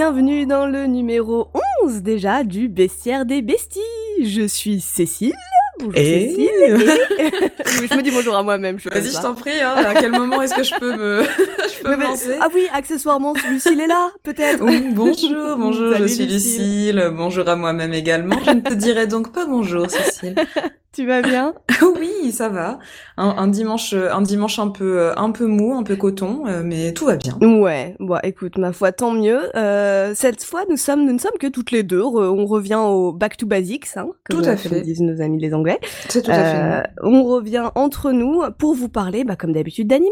bienvenue dans le numéro 11 déjà du Bestiaire des Besties. Je suis Cécile. Bonjour Et- Cécile. Et... Oui, je me dis bonjour à moi-même. Vas-y, je t'en prie, hein, à quel moment est-ce que je peux me, je peux Oui, me mais- lancer Ah oui, accessoirement, Lucille est là, peut-être. Oui, bonjour, bonjour, Salut, je suis Lucille. Lucille. Bonjour à moi-même également. Je ne te dirai donc pas bonjour, Cécile. Tu vas bien? Oui, ça va. Un, un dimanche, un dimanche un peu, un peu mou, un peu coton, euh, mais tout va bien. Ouais, bon, écoute, ma foi, tant mieux. Euh, cette fois, nous sommes, nous ne sommes que toutes les deux. Re- on revient au back to basics, hein, comme, Tout à euh, fait. comme disent nos amis les Anglais. C'est tout à fait. Euh, on revient entre nous pour vous parler, bah, comme d'habitude, d'animaux.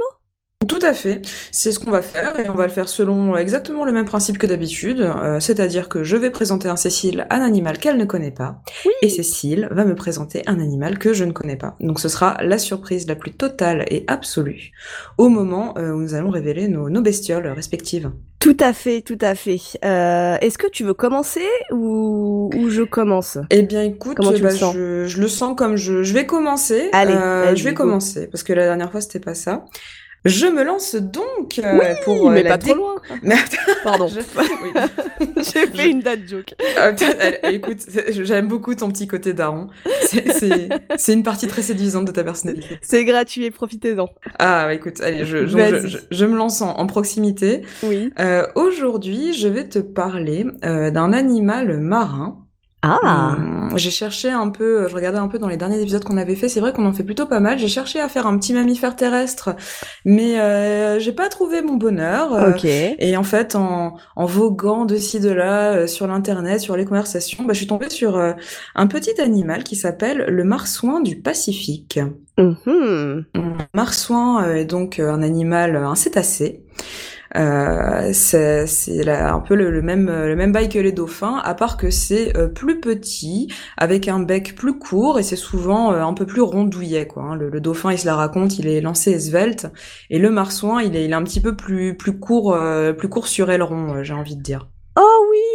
Tout à fait. C'est ce qu'on va faire et on va le faire selon exactement le même principe que d'habitude. Euh, C'est-à-dire que je vais présenter à Cécile un animal qu'elle ne connaît pas et Cécile va me présenter un animal que je ne connais pas. Donc ce sera la surprise la plus totale et absolue au moment euh, où nous allons révéler nos, nos bestioles respectives. Tout à fait, tout à fait. Euh, Est-ce que tu veux commencer ou, ou je commence? Eh bien écoute, Comment tu bah, le sens? je, je le sens comme je, je vais commencer. Allez, Euh, je vais go. commencer parce que la dernière fois c'était pas ça. Je me lance donc euh, pour euh, mais la pas trop loin. Mais Pardon. Je-. J'ai fait une date joke. Euh, elle- écoute, j'aime beaucoup ton petit côté daron. C'est- une partie très séduisante de ta personnalité. C'est gratuit, profitez-en. Ah, bah, écoute, allez, je, je, je, je- je me lance en, en proximité. Oui. Euh, Aujourd'hui, je vais te parler euh, d'un animal marin. Ah. Hum, J'ai cherché un peu, je regardais un peu dans les derniers épisodes qu'on avait fait. C'est vrai qu'on en fait plutôt pas mal. J'ai cherché à faire un petit mammifère terrestre, mais euh, j'ai pas trouvé mon bonheur. Euh, Ok. Et en fait, en, en voguant de ci de là euh, sur l'internet, sur les conversations, bah, je suis tombée sur euh, un petit animal qui s'appelle le marsouin du Pacifique. Mhm. Un marsouin euh, est donc euh, un animal, euh, un cétacé. Euh, c'est un peu le, le même le même bail que les dauphins, à part que c'est euh, plus petit, avec un bec plus court et c'est souvent euh, un peu plus rondouillet quoi. hein. Le, le dauphin, il se la raconte, il est lancé et svelte, et le marsouin, il est il est un petit peu plus plus court euh, plus court sur aileron, euh, j'ai envie de dire.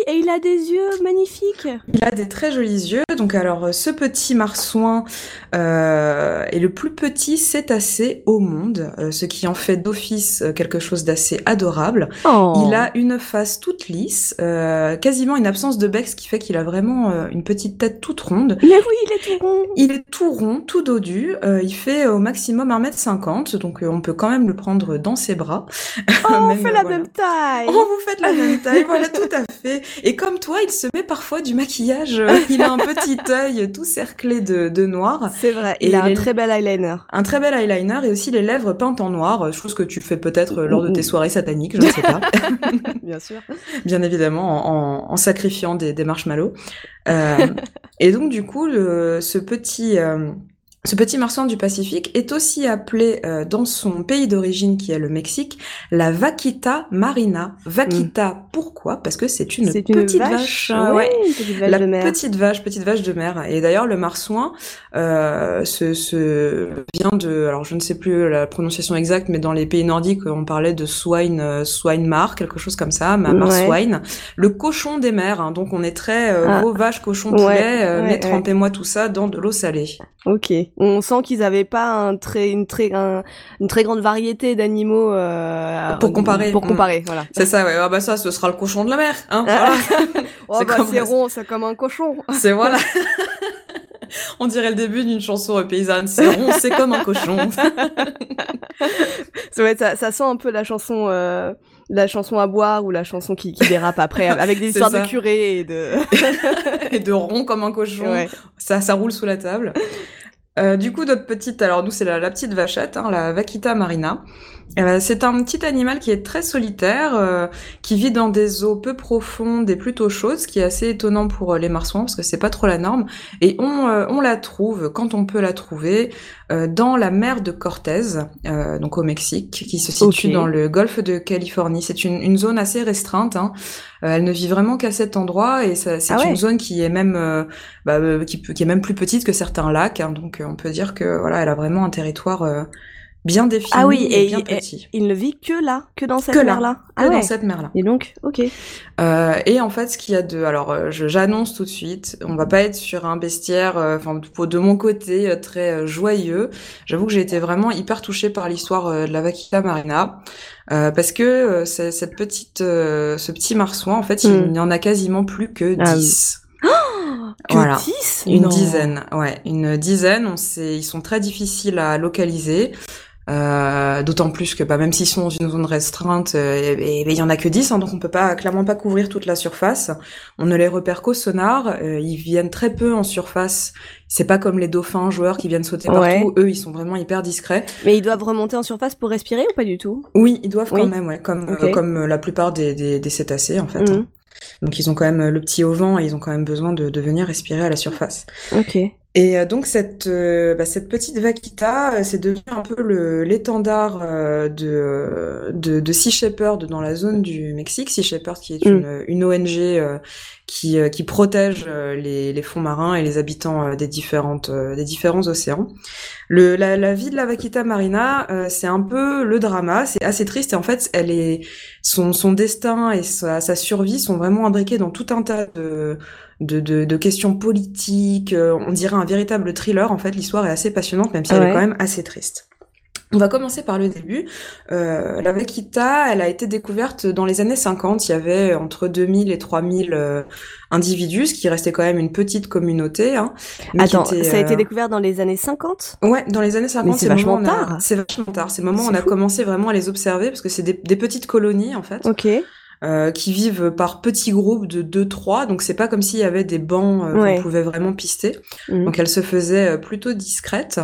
Et il a des yeux magnifiques. Il a des très jolis yeux. Donc alors, euh, ce petit marsouin euh, est le plus petit cétacé au monde, euh, ce qui en fait d'office euh, quelque chose d'assez adorable. Oh. Il a une face toute lisse, euh, quasiment une absence de bec, ce qui fait qu'il a vraiment euh, une petite tête toute ronde. Mais oui, il est tout rond. Il est tout rond, tout dodu. il fait au maximum 1m50, donc on peut quand même le prendre dans ses bras. Oh, on fait la voilà. même taille. Oh, vous faites la même taille, voilà, tout à fait. Et comme toi, il se met parfois du maquillage. Il a un petit œil tout cerclé de, de noir. C'est vrai, Et il a un très bel eyeliner. Un très bel eyeliner et aussi les lèvres peintes en noir, chose que tu fais peut-être lors de tes soirées sataniques, je ne sais pas. Bien sûr. Bien évidemment, en, en- en sacrifiant des, des marshmallows. Euh, et donc, du coup, le- ce petit... euh, ce petit marsouin du Pacifique est aussi appelé euh, dans son pays d'origine qui est le Mexique la vaquita marina. Vaquita, pourquoi? Parce que c'est une petite vache. euh, Ouais, ouais. une petite vache La de mer. petite vache, petite vache de mer. Et d'ailleurs, le marsouin euh, se, se vient de, alors je ne sais plus la prononciation exacte, mais dans les pays nordiques, on parlait de swine, euh, swine mar, quelque chose comme ça, ma Ouais. marswine, le cochon des mers. hein. donc on est très euh, Ah. vache, cochon, poulet, ouais, ouais. trempez-moi tout ça dans de l'eau salée. Ok. On sent qu'ils avaient pas un très, une très, un- une très grande variété d'animaux euh, Pour comparer. Pour comparer, voilà. C'est ça, ouais. Ah bah ça, ce sera le cochon de la mer. Hein, voilà. Oh C'est bah comme- rond, c'est comme un cochon. C'est voilà. On dirait le début d'une chanson paysanne. C'est rond, c'est comme un cochon. Vrai, ça, ça sent un peu la chanson, euh, la chanson à boire ou la chanson qui, qui dérape après, avec des histoires ça. de curés et de. et de rond comme un cochon. Ouais. Ça, ça roule sous la table. Euh, du coup, notre petite, alors nous c'est la, petite vachette, hein, la vaquita marina. Euh, c'est un petit animal qui est très solitaire, euh, qui vit dans des eaux peu profondes et plutôt chaudes, ce qui est assez étonnant pour euh, les marsouins parce que c'est pas trop la norme. Et on, euh, on la trouve quand on peut la trouver euh, dans la mer de Cortez, euh, donc au Mexique, qui se situe dans le golfe de Californie. C'est une, une zone assez restreinte. Hein. Elle ne vit vraiment qu'à cet endroit et c'est Ah ouais. une zone qui est même bah, qui, qui est même plus petite que certains lacs. hein. donc on peut dire que voilà, elle a vraiment un territoire euh, bien défini Ah oui, et, et bien il- petit. Il ne vit que là, que dans cette Que là, mer-là. Que Ah dans cette mer-là. Et donc, ok. Euh, et en fait, ce qu'il y a de, alors euh, j'annonce tout de suite, on va pas être sur un bestiaire, euh, enfin de mon côté euh, très joyeux. J'avoue que j'ai été vraiment hyper touchée par l'histoire de la vaquita marina, euh, parce que euh, c'est- cette petite, euh, ce petit marsouin, en fait, il Mm. n'y en a quasiment plus que Ah oui. 10. Que Voilà. 10 Une Non. dizaine, ouais, une dizaine. On sait, ils sont très difficiles à localiser. Euh, D'autant plus que bah, même s'ils sont dans une zone restreinte, euh, et- il y en a que 10, hein, donc on peut pas clairement pas couvrir toute la surface. On ne les repère qu'au sonar. euh, ils viennent très peu en surface. C'est pas comme les dauphins joueurs qui viennent sauter Ouais. partout. Eux, ils sont vraiment hyper discrets. Mais ils doivent remonter en surface pour respirer ou pas du tout? Oui, ils doivent Oui. quand même, ouais, comme comme euh, la plupart des, des, des cétacés en fait. Mhm. Donc ils ont quand même le petit auvent et ils ont quand même besoin de, de venir respirer à la surface. Ok. Et euh, donc cette euh, bah, cette petite vaquita, euh, c'est devenu un peu l'étendard euh, de, de de Sea Shepherd dans la zone du Mexique. Sea Shepherd qui est Mm. une une ONG euh, qui euh, qui protège les les fonds marins et les habitants des différentes euh, des différents océans. Le la la vie de la vaquita marina, euh, c'est un peu le drama. C'est assez triste et en fait, elle est son son destin et sa sa survie sont vraiment imbriqués dans tout un tas de de, de, de questions politiques. euh, On dirait un véritable thriller. En fait, l'histoire est assez passionnante, même si elle est quand même assez triste. On va commencer par le début. Euh, la vaquita, elle a été découverte dans les années 50. Il y avait entre 2000 et 3000 euh, individus, ce qui restait quand même une petite communauté. Hein, Attends, était, ça a été euh, découvert dans les années 50 Ouais, dans les années 50, Mais c'est vachement tard. C'est vachement tard. C'est le moment où on a commencé vraiment à les observer parce que c'est des, des petites colonies en fait Ok. Euh, qui vivent par petits groupes de 2-3, donc c'est pas comme s'il y avait des bancs euh, Ouais. qu'on pouvait vraiment pister. Mhm. Donc elles se faisaient euh, plutôt discrètes.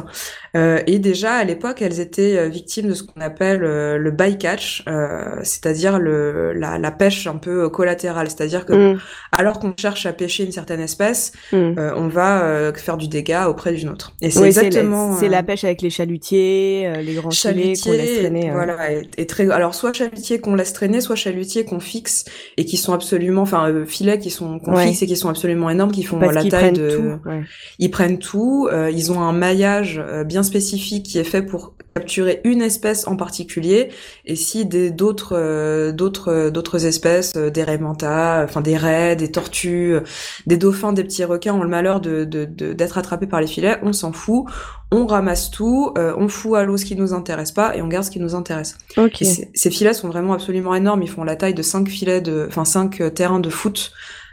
Euh, et déjà à l'époque, elles étaient euh, victimes de ce qu'on appelle le bycatch, euh, c'est-à-dire le, la, la pêche un peu collatérale. C'est-à-dire que Mhm. alors qu'on cherche à pêcher une certaine espèce, euh, on va faire du dégât auprès d'une autre. Et c'est Oui, exactement... c'est la pêche avec les chalutiers, les grands filets qu'on laisse traîner. voilà, et, et très, alors soit chalutiers qu'on laisse traîner, soit chalutiers qu'on fixe et qui sont absolument, enfin euh, filets qui sont qu'on Ouais. fixe et qui sont absolument énormes, qui font Parce la taille de, tout. ouais. ils prennent tout, euh, ils ont un maillage euh, bien spécifique qui est fait pour capturer une espèce en particulier, et si des d'autres euh, d'autres euh, d'autres espèces, euh, des raies manta, enfin des raies, des tortues, euh, des dauphins, des petits requins ont le malheur de de- de- d'être attrapés par les filets, on s'en fout, on ramasse tout, euh, on fout à l'eau ce qui nous intéresse pas et on garde ce qui nous intéresse. Ok. Et ces- ces filets sont vraiment absolument énormes, ils font la taille de cinq filets de, enfin cinq euh, terrains de foot.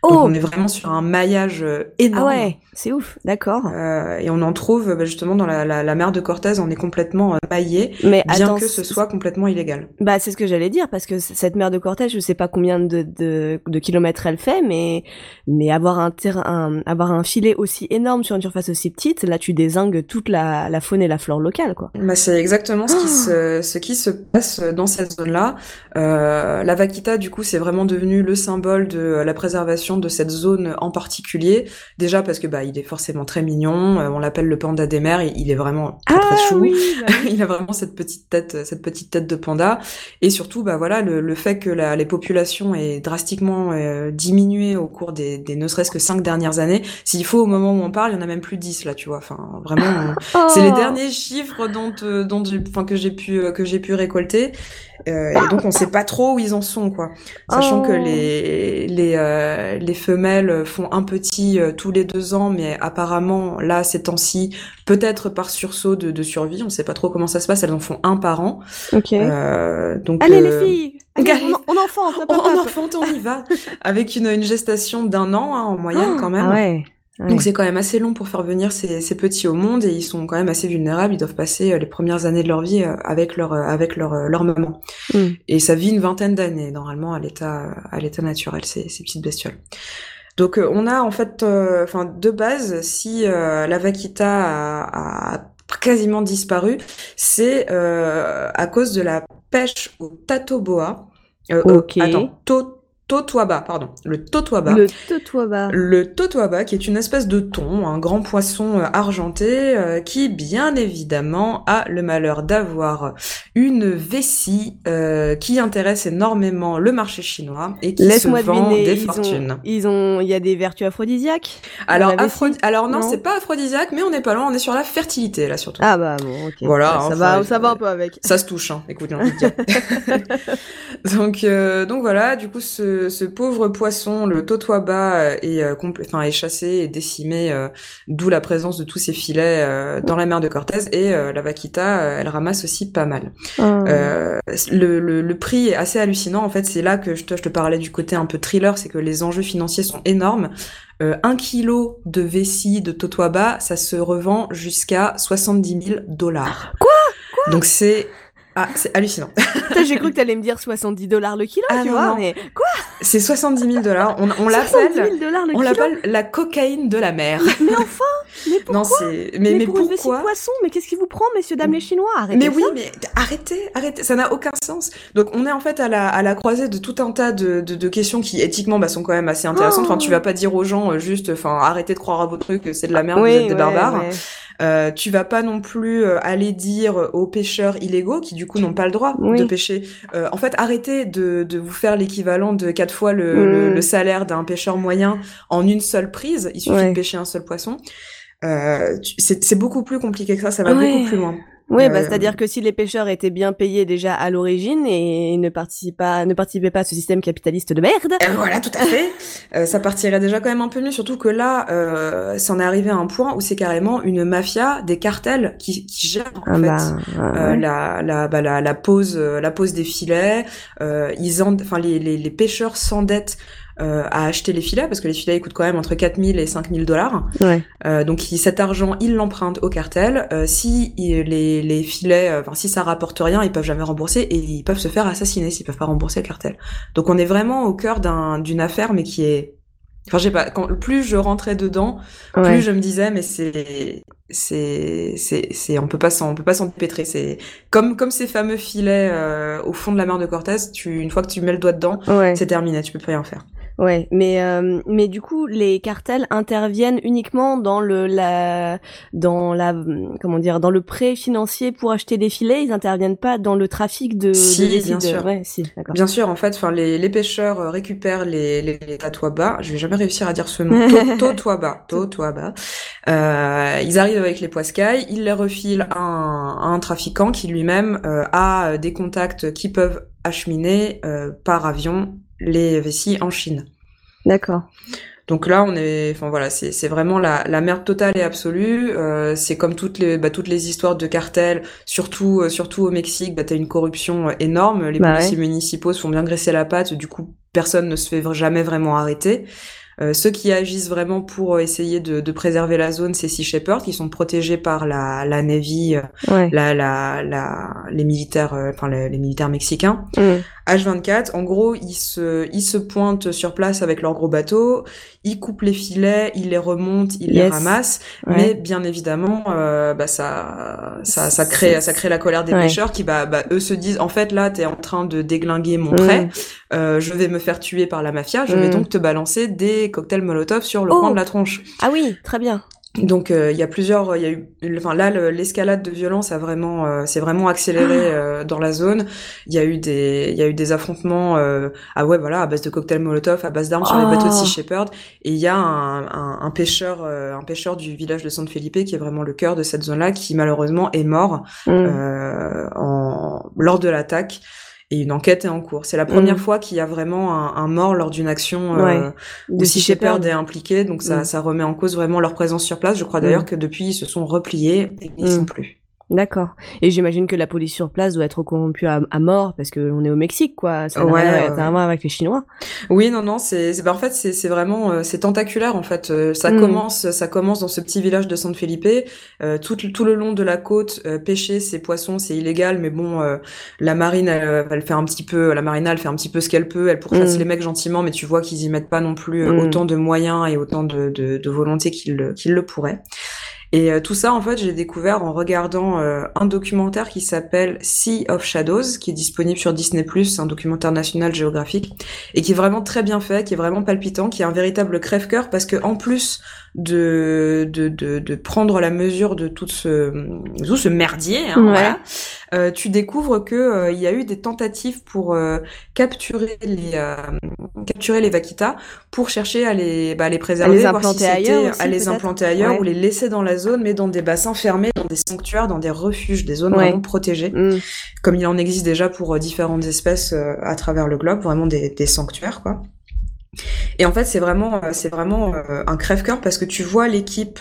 Donc Oh on est vraiment sur un maillage euh, énorme. Ah ouais, c'est ouf, d'accord. Euh, et on en trouve bah, justement dans la, la, la mer de Cortez, on est complètement euh, maillé, Mais bien attends, que ce soit complètement illégal. Bah, c'est ce que j'allais dire, parce que cette mer de Cortège, je sais pas combien de, de, de kilomètres elle fait, mais, mais avoir un terrain, un- avoir un filet aussi énorme sur une surface aussi petite, là, tu désingues toute la, la faune et la flore locale, quoi. Bah, c'est exactement ce qui, Oh se, ce qui se passe dans cette zone-là. Euh, la vaquita, du coup, c'est vraiment devenu le symbole de la préservation de cette zone en particulier. Déjà parce que bah, il est forcément très mignon. euh, on l'appelle le panda des mers. Il, est vraiment très très chou. Ah oui, bah oui. il a vraiment cette petite tête, cette petite tête de panda, et surtout, bah voilà, le, le fait que la, les populations aient drastiquement euh, diminué au cours des, des ne serait-ce que cinq dernières années. S'il faut, au moment où on parle, il y en a même plus dix là, tu vois. Enfin, vraiment, c'est les Oh. derniers chiffres dont, euh, dont enfin, que j'ai pu, euh, que j'ai pu récolter. Et donc on sait pas trop où ils en sont, quoi. Sachant que Oh. les les les femelles font un petit euh, tous les deux ans, mais apparemment là ces temps-ci, peut-être par sursaut de, de survie, on sait pas trop comment ça se passe. Elles en font un par an. Ok. Euh, donc Allez, euh, les filles! Allez, on, on enfante, on, enfante, on y va, avec une, une gestation d'un an hein, en moyenne quand même. Ah ouais. Ouais. Donc c'est quand même assez long pour faire venir ces, ces petits au monde et ils sont quand même assez vulnérables. Ils doivent passer euh, les premières années de leur vie euh, avec leur euh, avec leur leur maman. Mm. Et ça vit une vingtaine d'années normalement à l'état à l'état naturel ces, ces petites bestioles. Donc on a en fait, euh, enfin de base, si euh, la vaquita a, a quasiment disparu, c'est euh, à cause de la pêche au tatoboa. Euh, euh, Ok. attends, to- totoaba, pardon, le totoaba. Le totoaba. Le totoaba, qui est une espèce de thon, un grand poisson euh, argenté, euh, qui bien évidemment a le malheur d'avoir une vessie euh, qui intéresse énormément le marché chinois et qui se vend des ils fortunes. Ont, ils ont, il y a des vertus aphrodisiaques. Alors, alors non, non c'est pas aphrodisiaque, mais on n'est pas loin, on est sur la fertilité là surtout. Ah bah bon, ok. Voilà, ça, va, ça va un peu avec. Ça se touche, hein. Écoute, j'ai envie de dire. donc, euh, donc voilà, du coup ce ce, pauvre poisson, le totoaba, euh, est, euh, enfin, est chassé et décimé, euh, d'où la présence de tous ces filets dans la mer de Cortez. Et la vaquita, elle ramasse aussi pas mal. Ah. Le, le, le, prix est assez hallucinant. En fait, c'est là que je te, je te parlais du côté un peu thriller, c'est que les enjeux financiers sont énormes. Euh, un kilo de vessie de totoaba, ça se revend jusqu'à 70 000 dollars. Quoi? Quoi? Donc c'est ah, c'est hallucinant. J'ai cru que t'allais me dire 70 dollars le kilo, ah, tu non, vois, non. mais quoi? C'est 70 000 dollars. On, on l'appelle, on l'appelle la cocaïne de la mer. Mais enfin, mais pourquoi? Non, c'est, mais, mais, pour pourquoi? une poisson, mais qu'est-ce qui vous prend, messieurs, dames les Chinois? Arrêtez Mais oui, mais arrêtez, arrêtez, ça n'a aucun sens. Donc on est en fait à la, à la croisée de tout un tas de, de, de questions qui éthiquement bah, sont quand même assez intéressantes. Oh. Enfin, tu vas pas dire aux gens euh, juste, enfin, arrêtez de croire à vos trucs, c'est de la merde, oui, vous êtes des ouais, barbares. ouais. Euh, tu vas pas non plus euh, aller dire aux pêcheurs illégaux qui du coup n'ont pas le droit Oui. de pêcher. Euh, en fait, arrêtez de, de vous faire l'équivalent de quatre fois le, Mm. le, le salaire d'un pêcheur moyen en une seule prise. Il suffit Ouais. de pêcher un seul poisson. Euh, c'est c'est beaucoup plus compliqué que ça. Ça va Ouais. beaucoup plus loin. Oui, bah, Euh, c'est-à-dire que si les pêcheurs étaient bien payés déjà à l'origine et ne participaient pas, ne participaient pas à ce système capitaliste de merde. Euh, voilà, tout à fait. Euh, ça partirait déjà quand même un peu mieux, surtout que là, euh, ça en est arrivé à un point où c'est carrément une mafia, des cartels qui, qui gèrent en Ah fait bah, euh, ouais. la, la, bah, la, la pose, la pose des filets. Euh, ils en, enfin les, les, les pêcheurs s'endettent euh, à acheter les filets parce que les filets ils coûtent quand même entre 4000 et 5000 dollars. Ouais. Euh, donc il- cet argent, ils l'empruntent au cartel. Euh, si il- les, les filets, euh, enfin si ça rapporte rien, ils peuvent jamais rembourser et ils peuvent se faire assassiner s'ils peuvent pas rembourser le cartel. Donc on est vraiment au cœur d'un, d'une affaire, mais qui est, enfin j'ai pas, quand, plus je rentrais dedans, plus Ouais. je me disais mais c'est, c'est, c'est, c'est, on peut pas s'en, on peut pas s'en pétrer. C'est comme comme ces fameux filets euh, au fond de la mer de Cortez. Tu, une fois que tu mets le doigt dedans, Ouais. c'est terminé, tu peux plus rien faire. Ouais, mais euh, mais du coup, les cartels interviennent uniquement dans le la dans la comment dire dans le prêt financier pour acheter des filets. Ils interviennent pas dans le trafic de. Si, de bien de- sûr. Ouais, si. Bien sûr, en fait, enfin les, les pêcheurs euh, récupèrent les les, les tatoaba. Je vais jamais réussir à dire ce. To- Totoaba, totoaba. Euh, ils arrivent avec les poiscailles, ils les refilent à un, à un trafiquant qui lui-même euh, a des contacts qui peuvent acheminer euh, par avion les vessies en Chine. D'accord. Donc là, on est, enfin voilà, c'est c'est vraiment la, la merde totale et absolue. Euh, c'est comme toutes les bah, toutes les histoires de cartels, surtout euh, surtout au Mexique, bah t'as une corruption euh, énorme. Les Bah policiers municipaux se font bien graisser la patte. Du coup, personne ne se fait jamais vraiment arrêter. Euh, ceux qui agissent vraiment pour essayer de, de préserver la zone, c'est Sea Shepherd, qui sont protégés par la, la Navy, euh, Ouais. la, la, la, les militaires, euh, enfin les, les militaires mexicains. Mm. H24, en gros, ils se, ils se pointent sur place avec leurs gros bateaux, ils coupent les filets, ils les remontent, ils les ramassent, Ouais. mais bien évidemment, euh, bah ça, ça, ça crée, ça crée la colère des Ouais. pêcheurs qui, bah, bah, eux se disent, en fait, là, t'es en train de déglinguer mon Mm. prêt, euh, je vais me faire tuer par la mafia, je vais Mm. donc te balancer des cocktails Molotov sur le Oh. coin de la tronche. Ah oui, très bien. Donc euh, il y a plusieurs, il y a eu, enfin là le- l'escalade de violence a vraiment, euh, s'est vraiment accéléré euh, dans la zone. Il y a eu des, il y a eu des affrontements, euh, ah ouais voilà, à base de cocktails Molotov, à base d'armes sur les Oh. bateaux de Sea Shepherd. Et il y a un, un, un pêcheur, un pêcheur du village de San Felipe qui est vraiment le cœur de cette zone-là, qui malheureusement est mort Mm. en, lors de l'attaque. Et une enquête est en cours. C'est la première Mm. fois qu'il y a vraiment un, un mort lors d'une action euh, Ouais. où De Shepherd Shepherd. est impliqué, donc ça, Mm. ça remet en cause vraiment leur présence sur place. Je crois d'ailleurs Mm. que depuis ils se sont repliés et ils Mm. sont plus. D'accord. Et j'imagine que la police sur place doit être corrompue à, à mort parce que on est au Mexique, quoi. Ça n'a Ouais, rien, ouais, ça n'a rien à voir avec les Chinois. Oui, non, non, c'est, bah, en fait c'est, vraiment euh, c'est tentaculaire en fait. Euh, ça Mm. commence, ça commence dans ce petit village de San Felipe. Euh, tout, tout le long de la côte, pêcher ces poissons c'est illégal, mais bon, la marine elle, elle fait un petit peu, la marina elle fait un petit peu ce qu'elle peut. Elle pourchasse Mm. les mecs gentiment, mais tu vois qu'ils y mettent pas non plus euh, Mm. autant de moyens et autant de, de, de volonté qu'ils qu'ils le pourraient. Et tout ça, en fait, j'ai découvert en regardant un documentaire qui s'appelle Sea of Shadows, qui est disponible sur Disney+, un documentaire national géographique, et qui est vraiment très bien fait, qui est vraiment palpitant, qui est un véritable crève-cœur, parce que en plus de, de, de, de, prendre la mesure de tout ce, tout ce merdier, hein, voilà, euh, tu découvres que euh, il y a eu des tentatives pour euh, capturer les euh, capturer les vaquitas pour chercher à les bah, les préserver, à les implanter si ailleurs, à les implanter ailleurs ou les laisser dans la zone, mais dans des bassins fermés, dans des sanctuaires, dans des refuges, des zones vraiment protégées, mm. comme il en existe déjà pour différentes espèces à travers le globe, vraiment des, des sanctuaires quoi. Et en fait, c'est vraiment, euh, c'est vraiment euh, un crève-cœur parce que tu vois l'équipe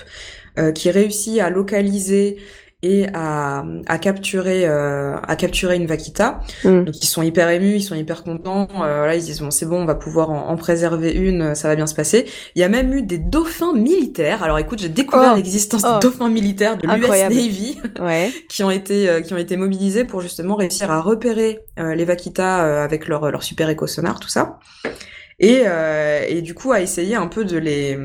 euh, qui réussit à localiser et à, à capturer à capturer une vaquita. Mm. Donc ils sont hyper émus, ils sont hyper contents. là ils disent bon c'est bon, on va pouvoir en, préserver une, ça va bien se passer. Il y a même eu des dauphins militaires. Alors écoute, j'ai découvert oh. l'existence des oh. dauphins militaires de l'US Navy ouais. qui ont été qui ont été mobilisés pour justement réussir à repérer les vaquitas avec leur leur super éco sonar tout ça et, euh, et du coup à essayer un peu de les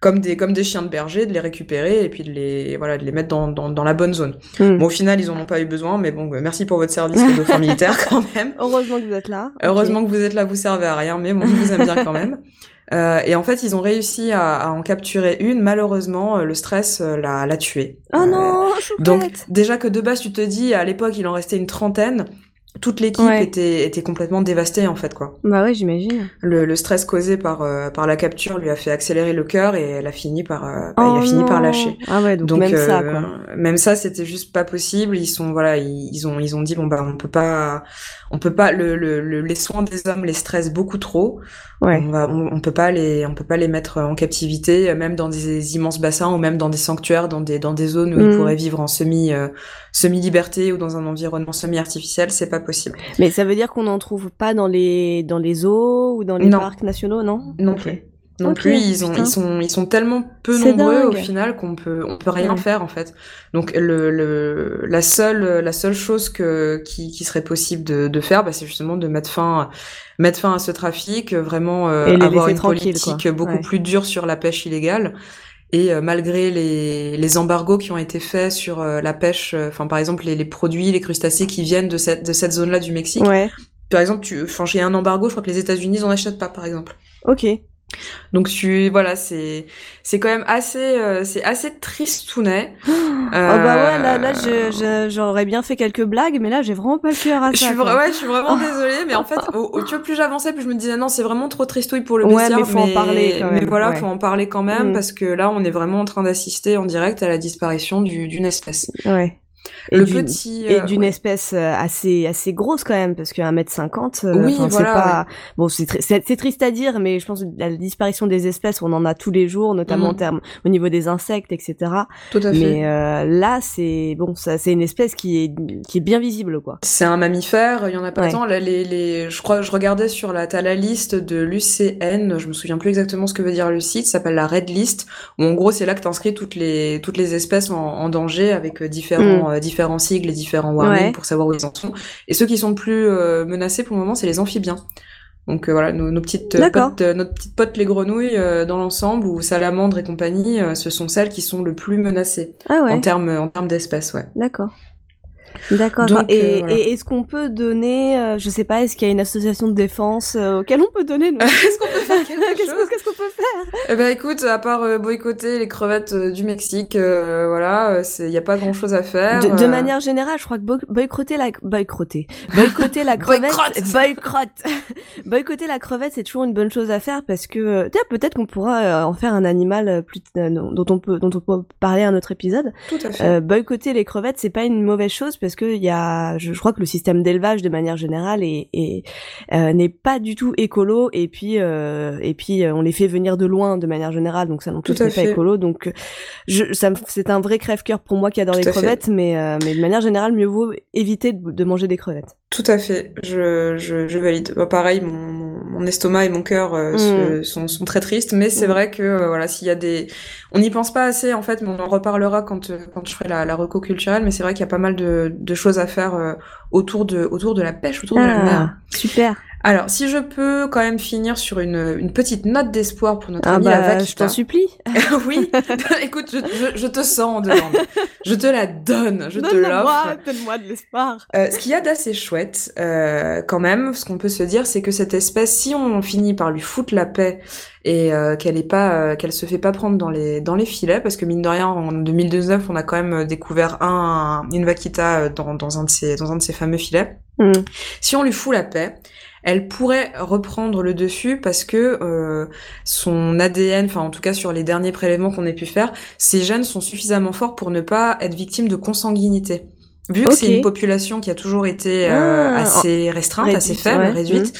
comme des comme des chiens de berger de les récupérer et puis de les voilà de les mettre dans dans, dans la bonne zone. Hmm. Bon au final ils en ont pas eu besoin mais bon merci pour votre service de dauphins militaires quand même. Heureusement que vous êtes là. Heureusement que vous êtes là vous servez à rien mais bon je vous aime bien quand même. Euh, et en fait, ils ont réussi à, à en capturer une. Malheureusement, euh, le stress euh, l'a, l'a tuée. Oh non, Donc déjà que de base, tu te dis, à l'époque, il en restait une trentaine toute l'équipe était, était complètement dévastée en fait quoi. Bah ouais j'imagine. Le, le, stress causé par euh, par la capture lui a fait accélérer le cœur et elle a fini par euh, bah, il a oh fini par lâcher. Ah ouais donc, même ça quoi. Euh, même ça c'était juste pas possible. Ils sont voilà ils, ils, ont ils ont dit bon bah on peut pas on peut pas le, le, les soins des hommes les stressent beaucoup trop. Ouais. On, va, on, peut pas les on peut pas les mettre en captivité même dans des immenses bassins ou même dans des sanctuaires dans des dans des zones où ils mm. pourraient vivre en semi semi liberté ou dans un environnement semi artificiel c'est pas possible. Mais ça veut dire qu'on n'en trouve pas dans les dans les zoos ou dans les parcs nationaux, non? Non plus. Non plus, ils, ont, ils sont, ils sont tellement peu nombreux au final qu'on peut, on peut rien faire en fait. Donc le, le, la seule, la seule chose que qui, qui serait possible de, de faire, bah, c'est justement de mettre fin, mettre fin à ce trafic, vraiment euh, avoir une politique beaucoup plus dure sur la pêche illégale. Et euh, malgré les, les, embargos qui ont été faits sur euh, la pêche, euh, enfin par exemple les, les, produits, les crustacés qui viennent de cette, de cette zone-là du Mexique. Ouais. Par exemple, tu, enfin, j'ai un embargo, je crois que les États-Unis n'en achètent pas, par exemple. Ok. Donc tu voilà, c'est c'est quand même assez euh, c'est assez tristounet. Oh bah ouais, là là j'aurais bien fait quelques blagues mais là j'ai vraiment pas le cœur à ça. Je suis ouais, je suis vraiment désolée mais en fait tu vois plus j'avançais plus je me disais non, c'est vraiment trop tristouille pour le ouais, mais faut en parler quand même. Mais voilà, faut en parler quand même mm. parce que là on est vraiment en train d'assister en direct à la disparition du d'une espèce. Ouais. Et le petit et euh, d'une espèce euh, assez assez grosse quand même parce qu'un mètre cinquante euh, oui, c'est pas bon c'est triste à dire mais je pense que la disparition des espèces on en a tous les jours notamment en mhm. termes au niveau des insectes etc tout à fait. mais euh, là c'est bon ça c'est une espèce qui est qui est bien visible quoi. C'est un mammifère il y en a pas tant. Les, les je crois je regardais sur la t'as la liste de l'UCN je me souviens plus exactement ce que veut dire le site s'appelle la Red List où en gros c'est là que t'inscris toutes les toutes les espèces en, en danger avec différents mm. Différents différents sigles et différents warnings pour savoir où ils en sont. Et ceux qui sont plus euh, menacés pour le moment, c'est les amphibiens. Donc euh, voilà, nos, petites potes, euh, notre petite pote les grenouilles dans l'ensemble ou salamandres et compagnie, ce sont celles qui sont le plus menacées ah en termes en termes d'espèces, ouais. D'accord. D'accord. Et, euh, et est-ce qu'on peut donner, euh, je sais pas, est-ce qu'il y a une association de défense euh, auquel on peut donner Qu'est-ce qu'on peut faire Qu'est-ce qu'on peut faire? Eh ben écoute, à part boycotter les crevettes du Mexique, voilà, il y a pas grand-chose à faire. De, manière générale, je crois que boycotter la boycotter, boycotter la crevette, boycott, boycotter la crevette, c'est toujours une bonne chose à faire parce que peut-être qu'on pourra en faire un animal plus dont on peut dont on peut parler à un autre épisode. Tout à fait. boycotter les crevettes, c'est pas une mauvaise chose parce que y a, je, crois que le système d'élevage de manière générale est, euh, n'est pas du tout écolo. Et puis euh, et puis euh, on les fait venir de loin de manière générale. Donc ça non plus c'est pas écolo. Donc je, ça c'est un vrai crève-cœur pour moi qui adore les crevettes. Mais mais de manière générale mieux vaut éviter de, manger des crevettes. Tout à fait, je, je, je valide. Bah, pareil, mon, mon, estomac et mon cœur mm. sont, sont, très tristes, mais c'est mm. vrai que voilà, s'il y a des, on n'y pense pas assez en fait, mais on en reparlera quand quand je ferai la, la reco culturelle, mais c'est vrai qu'il y a pas mal de, de choses à faire euh, autour de autour de la pêche, autour de la ah, mer. Super. Alors, si je peux quand même finir sur une, une petite note d'espoir pour notre Ah amie bah, je t'en supplie. oui, écoute, je, je- je te sens en demande. Je te la donne, je te l'offre. donne-moi de l'espoir. Euh, ce qu'il y a d'assez chouette, euh, quand même, ce qu'on peut se dire, c'est que cette espèce, si on finit par lui foutre la paix et euh, qu'elle est pas, euh, qu'elle se fait pas prendre dans les dans les filets, parce que mine de rien, en 2019, on a quand même découvert un une vaquita euh, dans dans un de ces dans un de ces fameux filets. Hmm. Si on lui fout la paix, elle pourrait reprendre le dessus parce que euh, son ADN, enfin en tout cas sur les derniers prélèvements qu'on ait pu faire, ses gènes sont suffisamment forts pour ne pas être victime de consanguinité. Vu que c'est une population qui a toujours été euh, Ah, assez restreinte, assez faible, ouais. réduite,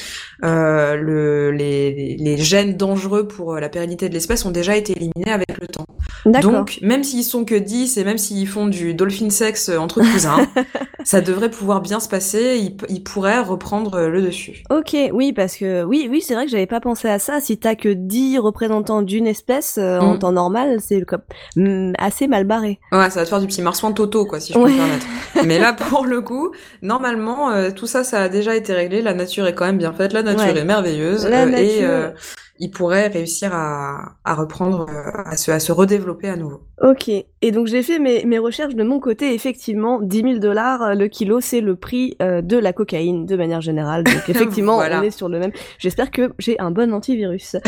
euh, le, les, les gènes dangereux pour euh, la pérennité de l'espèce ont déjà été éliminés avec le temps. Donc, même s'ils sont que 10 et même s'ils font du dolphin sex entre cousins, ça devrait pouvoir bien se passer, ils, pourraient reprendre euh, le dessus. Ok, oui, parce que oui, oui, c'est vrai que j'avais pas pensé à ça. Si t'as que 10 représentants d'une espèce euh, en Mm. temps normal, c'est comme mm, assez mal barré. Ouais, ça va te faire du petit marsouin Toto, quoi, si je Ouais. peux me permettre. Mais là, pour le coup, normalement, euh, tout ça, ça a déjà été réglé. La nature est quand même bien faite, la nature Ouais. est merveilleuse. La euh, nature- Et euh, ils pourraient réussir à, à reprendre, euh, à se, à se redévelopper à nouveau. Ok, et donc j'ai fait mes, mes recherches de mon côté. Effectivement, 10 000 dollars le kilo, c'est le prix euh, de la cocaïne de manière générale. Donc effectivement, Voilà. on est sur le même. J'espère que j'ai un bon antivirus.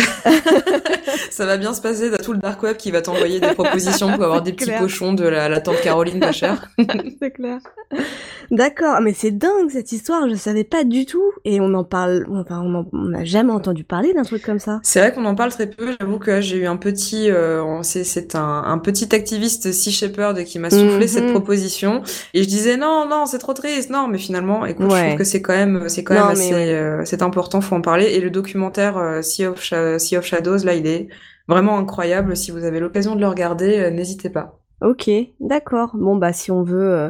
Ça va bien se passer, t'as tout le dark web qui va t'envoyer des propositions pour avoir des petits Clair. pochons de la, la tante Caroline pas chère. c'est clair. D'accord, mais c'est dingue cette histoire. Je savais pas du tout, et on en parle. Enfin, on n'a jamais entendu parler d'un truc comme ça. C'est vrai qu'on en parle très peu. J'avoue que j'ai eu un petit, euh, c'est, un, un petit activiste Sea Shepherd qui m'a soufflé Mhm. cette proposition et je disais non, non, c'est trop triste, non, mais finalement, écoute, je trouve que c'est quand même, c'est quand Non, même assez, ouais. euh, c'est important, faut en parler. Et le documentaire euh, sea, of Sea of Shadows, là, il est vraiment incroyable. Si vous avez l'occasion de le regarder, euh, n'hésitez pas. Ok, d'accord. Bon bah si on veut euh,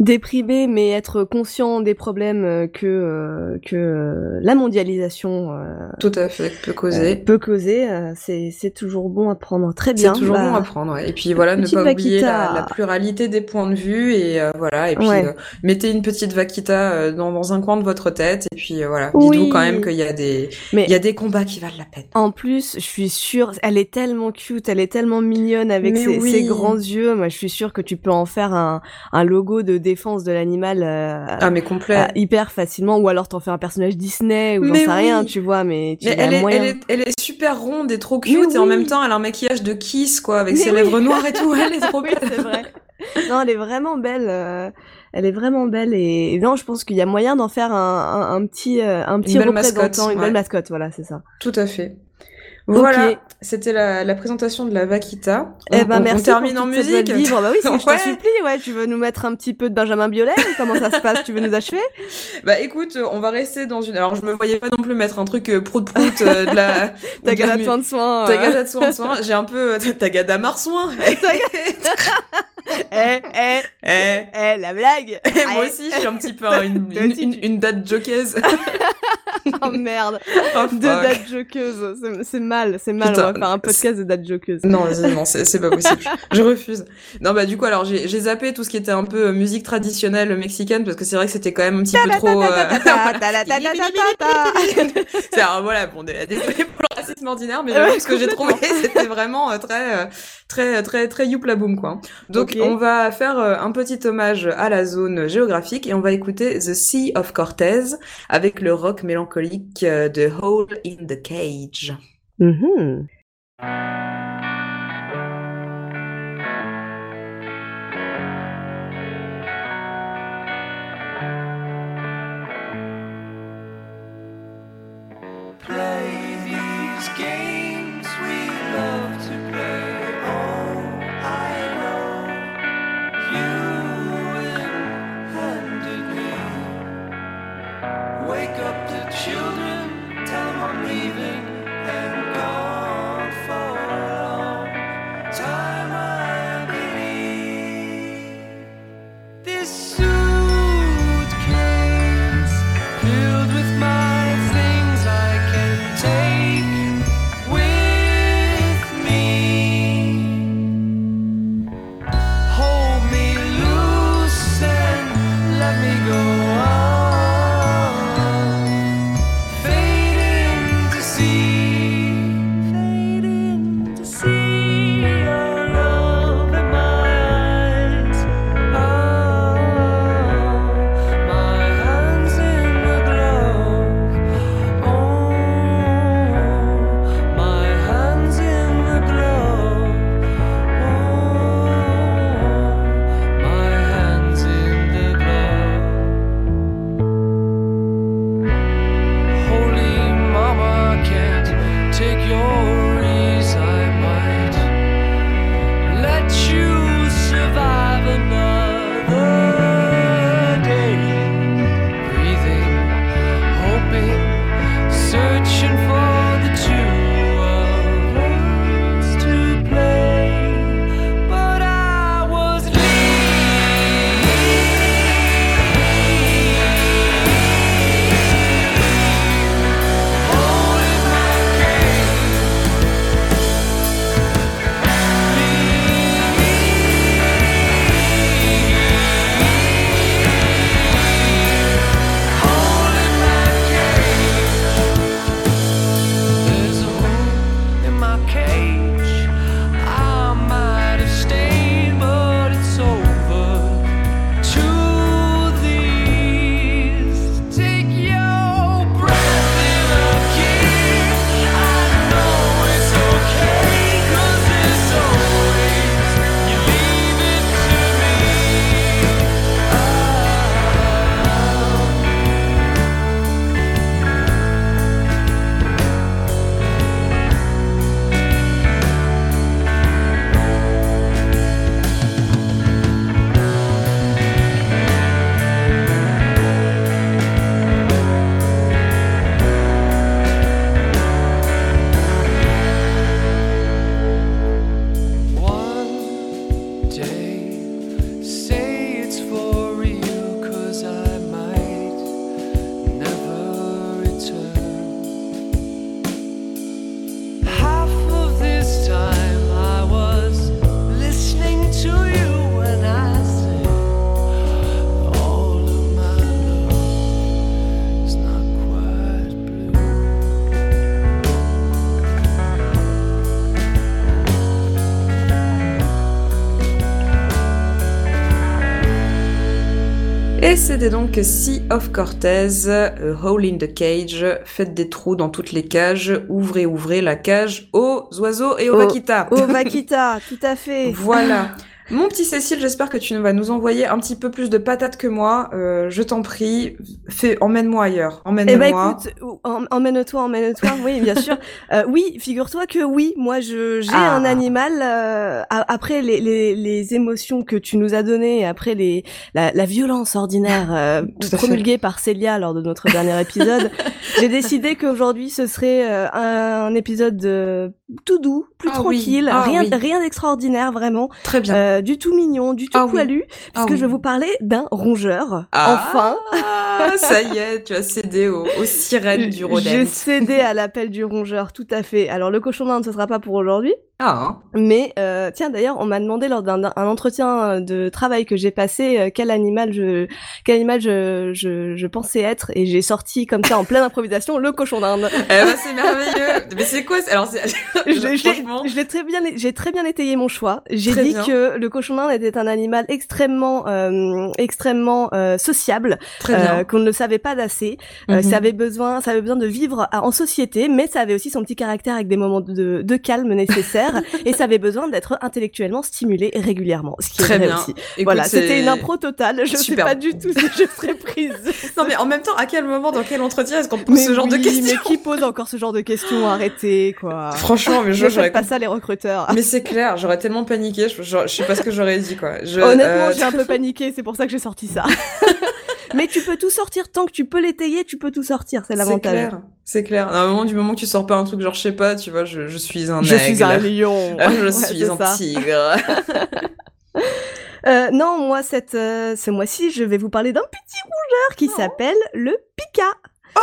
déprimer mais être conscient des problèmes euh, que euh, que euh, la mondialisation Tout à fait, peut causer. peut causer, c'est c'est toujours bon à prendre. Très C'est bien. toujours bah, bon à prendre. ouais. Et puis voilà, ne pas oublier la, la pluralité des points de vue et voilà. Et puis Ouais. mettez une petite vaquita dans, dans un coin de votre tête et puis voilà. Oui. Dites-vous quand même qu'il y a des Mais il y a des combats qui valent la peine. en plus, je suis sûre, elle est tellement cute, elle est tellement mignonne avec Mais ses, oui. ses grands yeux. Moi, je suis sûre que tu peux en faire un, un logo de défense de l'animal euh, Ah mais complet. euh, hyper facilement, ou alors t'en fais un personnage Disney ou j'en sais rien, tu vois. Mais tu elle est, moyen. elle, est, elle est super ronde et trop cute et en même temps elle a un maquillage de kiss quoi avec Mais ses oui. lèvres noires et tout. Elle est trop belle. c'est vrai. Non, elle est vraiment belle. euh, elle est vraiment belle et, et non, je pense qu'il y a moyen d'en faire un, un, un petit, un petit représentant, mascotte, une ouais. belle mascotte. Voilà, c'est ça. Tout à fait. Voilà, c'était la, la présentation de la vaquita. Eh ben on, merci. on termine en musique. vivre. Bah oui, c'est- je Ouais. supplie. Ouais, tu veux nous mettre un petit peu de Benjamin Biolay Comment ça se passe Tu veux nous achever? Bah écoute, on va rester dans une. Alors je me voyais pas non plus mettre un truc euh, prout prout euh, de la. Ta de soin de soin. Ta euh. de soin de soin. J'ai un peu. euh, Ta gada marsouin. Eh, eh, Eh. eh, la blague. Moi aussi, je suis un petit peu un- une, une, une, date jokeuse. Oh merde. Oh, De fuck. date jokeuse. C'est- mal, c'est mal. Putain, on va faire un podcast de date jokeuse. Non, vas-y, non, c'est pas possible. Je refuse. Non, bah du coup, alors j'ai zappé tout ce qui était un peu euh, musique traditionnelle mexicaine parce que c'est vrai que c'était quand même un petit peu trop. euh. C'est alors, voilà, bon, dé- désolé pour le racisme ordinaire, mais ce que j'ai trouvé, c'était vraiment euh, très, très, très, très youpla boom, quoi. Donc, On va faire euh, un petit hommage à la zone géographique et on va écouter The Sea of Cortez avec le rock mélancolique euh, de Hole in the Cage. Mhm. play Donc Sea of Cortez, A Hole in the Cage, faites des trous dans toutes les cages, ouvrez, ouvrez la cage aux oiseaux et aux Au- vaquitas. Oh, Vakita, tout à fait. Voilà. Mon petit Cécile, j'espère que tu vas nous envoyer un petit peu plus de patates que moi. Euh, je t'en prie, fais, emmène-moi ailleurs. Eh Emmène-moi. ben écoute, ou- em- emmène-toi, emmène-toi, oui, bien sûr. Euh, oui, figure-toi que oui, moi je j'ai Ah. un animal euh, après les, les, les émotions que tu nous as données, après les la, la violence ordinaire euh, promulguée par Célia lors de notre dernier épisode, j'ai décidé qu'aujourd'hui ce serait euh, un, un épisode euh, tout doux, plus Ah oui, tranquille, ah rien oui. rien d'extraordinaire vraiment, Très bien. Euh, du tout mignon, du tout Ah oui. poilu, Ah puisque oui. je vais vous parler d'un rongeur. Ah. Enfin. Ah, ça y est, tu as cédé aux, aux sirènes du J'ai rodent. cédé à l'appel du rongeur, tout à fait. Alors le cochon d'Inde, ce sera pas pour aujourd'hui, Ah, hein. mais euh, tiens d'ailleurs, on m'a demandé lors d'un un entretien de travail que j'ai passé euh, quel animal je quel animal je, je, je pensais être et j'ai sorti comme ça en pleine improvisation le cochon d'Inde. Eh ben, c'est merveilleux. Mais c'est quoi Alors, c'est... Je, l'ai- très bien, j'ai très bien étayé mon choix. J'ai dit bien. que le cochon d'Inde était un animal extrêmement, euh, extrêmement euh, sociable, euh, qu'on ne le savait pas assez. Euh, Mhm. ça avait besoin, ça avait besoin de vivre en société, mais ça avait aussi son petit caractère avec des moments de, de calme nécessaires, et ça avait besoin d'être intellectuellement stimulé régulièrement, ce qui Très est vrai bien. aussi. Écoute, voilà, c'était une impro totale. Je sais Super. pas du tout si je serais prise. Non, mais en même temps, à quel moment, dans quel entretien est-ce qu'on pose mais ce genre de questions Mais qui pose encore ce genre de questions? Arrêtez, quoi. Franchement, mais je, Ne pas ça, les recruteurs. Mais c'est clair, j'aurais tellement paniqué, je, je, je sais pas ce que j'aurais dit, quoi. Je, Honnêtement, euh, j'ai un peu paniqué, c'est pour ça que j'ai sorti ça. mais tu peux tout sortir tant que tu peux l'étayer, tu peux tout sortir, c'est C'est l'avantage. clair, c'est clair. À un moment, du moment que tu sors pas un truc genre, je sais pas, tu vois, je, je suis un Je aigle. suis un lion. Ah, je Ouais, suis c'est un ça. tigre. Euh, non, moi, cette, euh, ce mois-ci, je vais vous parler d'un petit rongeur qui Oh. s'appelle le Pika. Oh,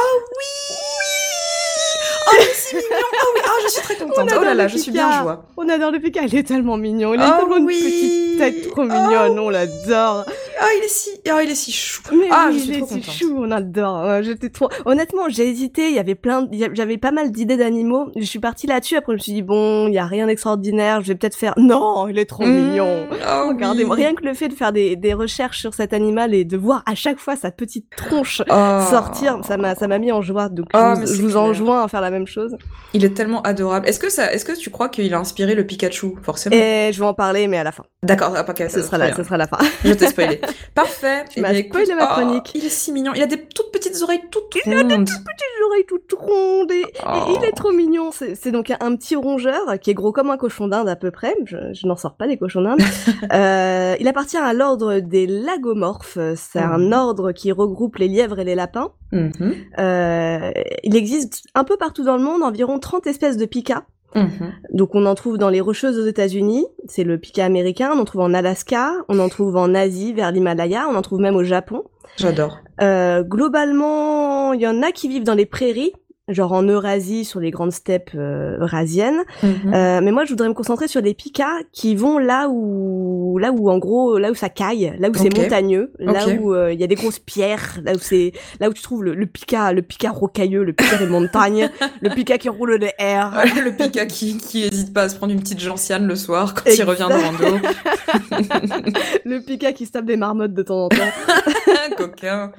mais c'est mignon. Ah oui, ah, je suis très contente. On Oh là là, je suis bien joie. On adore le Pika, il est tellement mignon. Il a Oh tellement une oui. petite tête trop Oh mignonne, on l'adore. Ah, il est si, ah, il est si chou. Mais Ah, oui, je suis il est trop si contente. chou, on adore. J'étais trop. Honnêtement, j'ai hésité. Il y avait plein, j'avais pas mal d'idées d'animaux. Je suis partie là-dessus. Après, je me suis dit bon, il y a rien d'extraordinaire. Je vais peut-être faire. Non, il est trop mignon. Mmh, oh Regardez-moi, oui. rien que le fait de faire des, des recherches sur cet animal et de voir à chaque fois sa petite tronche Oh. sortir, ça m'a, ça m'a mis en joie. Donc, Oh, je vous, je vous enjoins à faire la même chose. Il est tellement adorable. Est-ce que ça, est-ce que tu crois qu'il a inspiré le Pikachu, forcément? Et je vais en parler, mais à la fin. D'accord, ah, pas qu'à- Ce sera la, bien. ce sera la fin. Je t'ai spoilé. Parfait. Tu Eh m'as spoilé oh, il est si mignon. Il a des toutes petites oreilles toutes Il a des rondes. Petites oreilles toutes rondes et, et Oh. il est trop mignon. C'est donc un, petit rongeur qui est gros comme un cochon d'Inde à peu près. Je, je n'en sors pas des cochons d'Inde. euh, il appartient à l'ordre des lagomorphes. C'est un Mhm. ordre qui regroupe les lièvres et les lapins. Mhm, Euh, il existe un peu partout dans le monde environ 30 espèces de pikas. mhm. Donc on en trouve dans les rocheuses aux États-Unis, c'est le pika américain, on en trouve en Alaska, on en trouve en Asie vers l'Himalaya, on en trouve même au Japon. J'adore. Euh, globalement, il y en a qui vivent dans les prairies, genre en Eurasie, sur les grandes steppes euh, eurasiennes. Mhm. Euh, mais moi, je voudrais me concentrer sur les pikas qui vont là où, là où en gros, là où ça caille, là où c'est montagneux, là Ok. où euh, il y a des grosses pierres, là où c'est, là où tu trouves le, le pika, le pika rocailleux, le pika des montagnes, le pika qui roule des airs. Ouais, le Pika qui, qui hésite pas à se prendre une petite gentiane le soir quand il revient de rando. le pika qui se tape des marmottes de temps en temps. Coquin.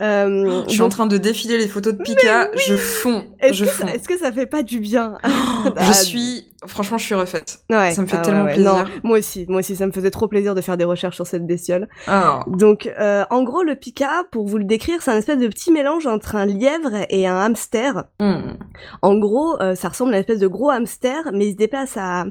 Euh, Je suis donc, en train de défiler les photos de Pika, je fonds, est-ce je que, fonds. ça, est-ce que ça fait pas du bien? Je Ah, suis, franchement, je suis refaite. Ouais, Ça me fait ah tellement ouais. plaisir. Non, moi aussi, moi aussi, ça me faisait trop plaisir de faire des recherches sur cette bestiole. Ah. Donc, euh, en gros, le pika, pour vous le décrire, c'est un espèce de petit mélange entre un lièvre et un hamster. Hmm. En gros, euh, ça ressemble à une espèce de gros hamster, mais il se déplace à,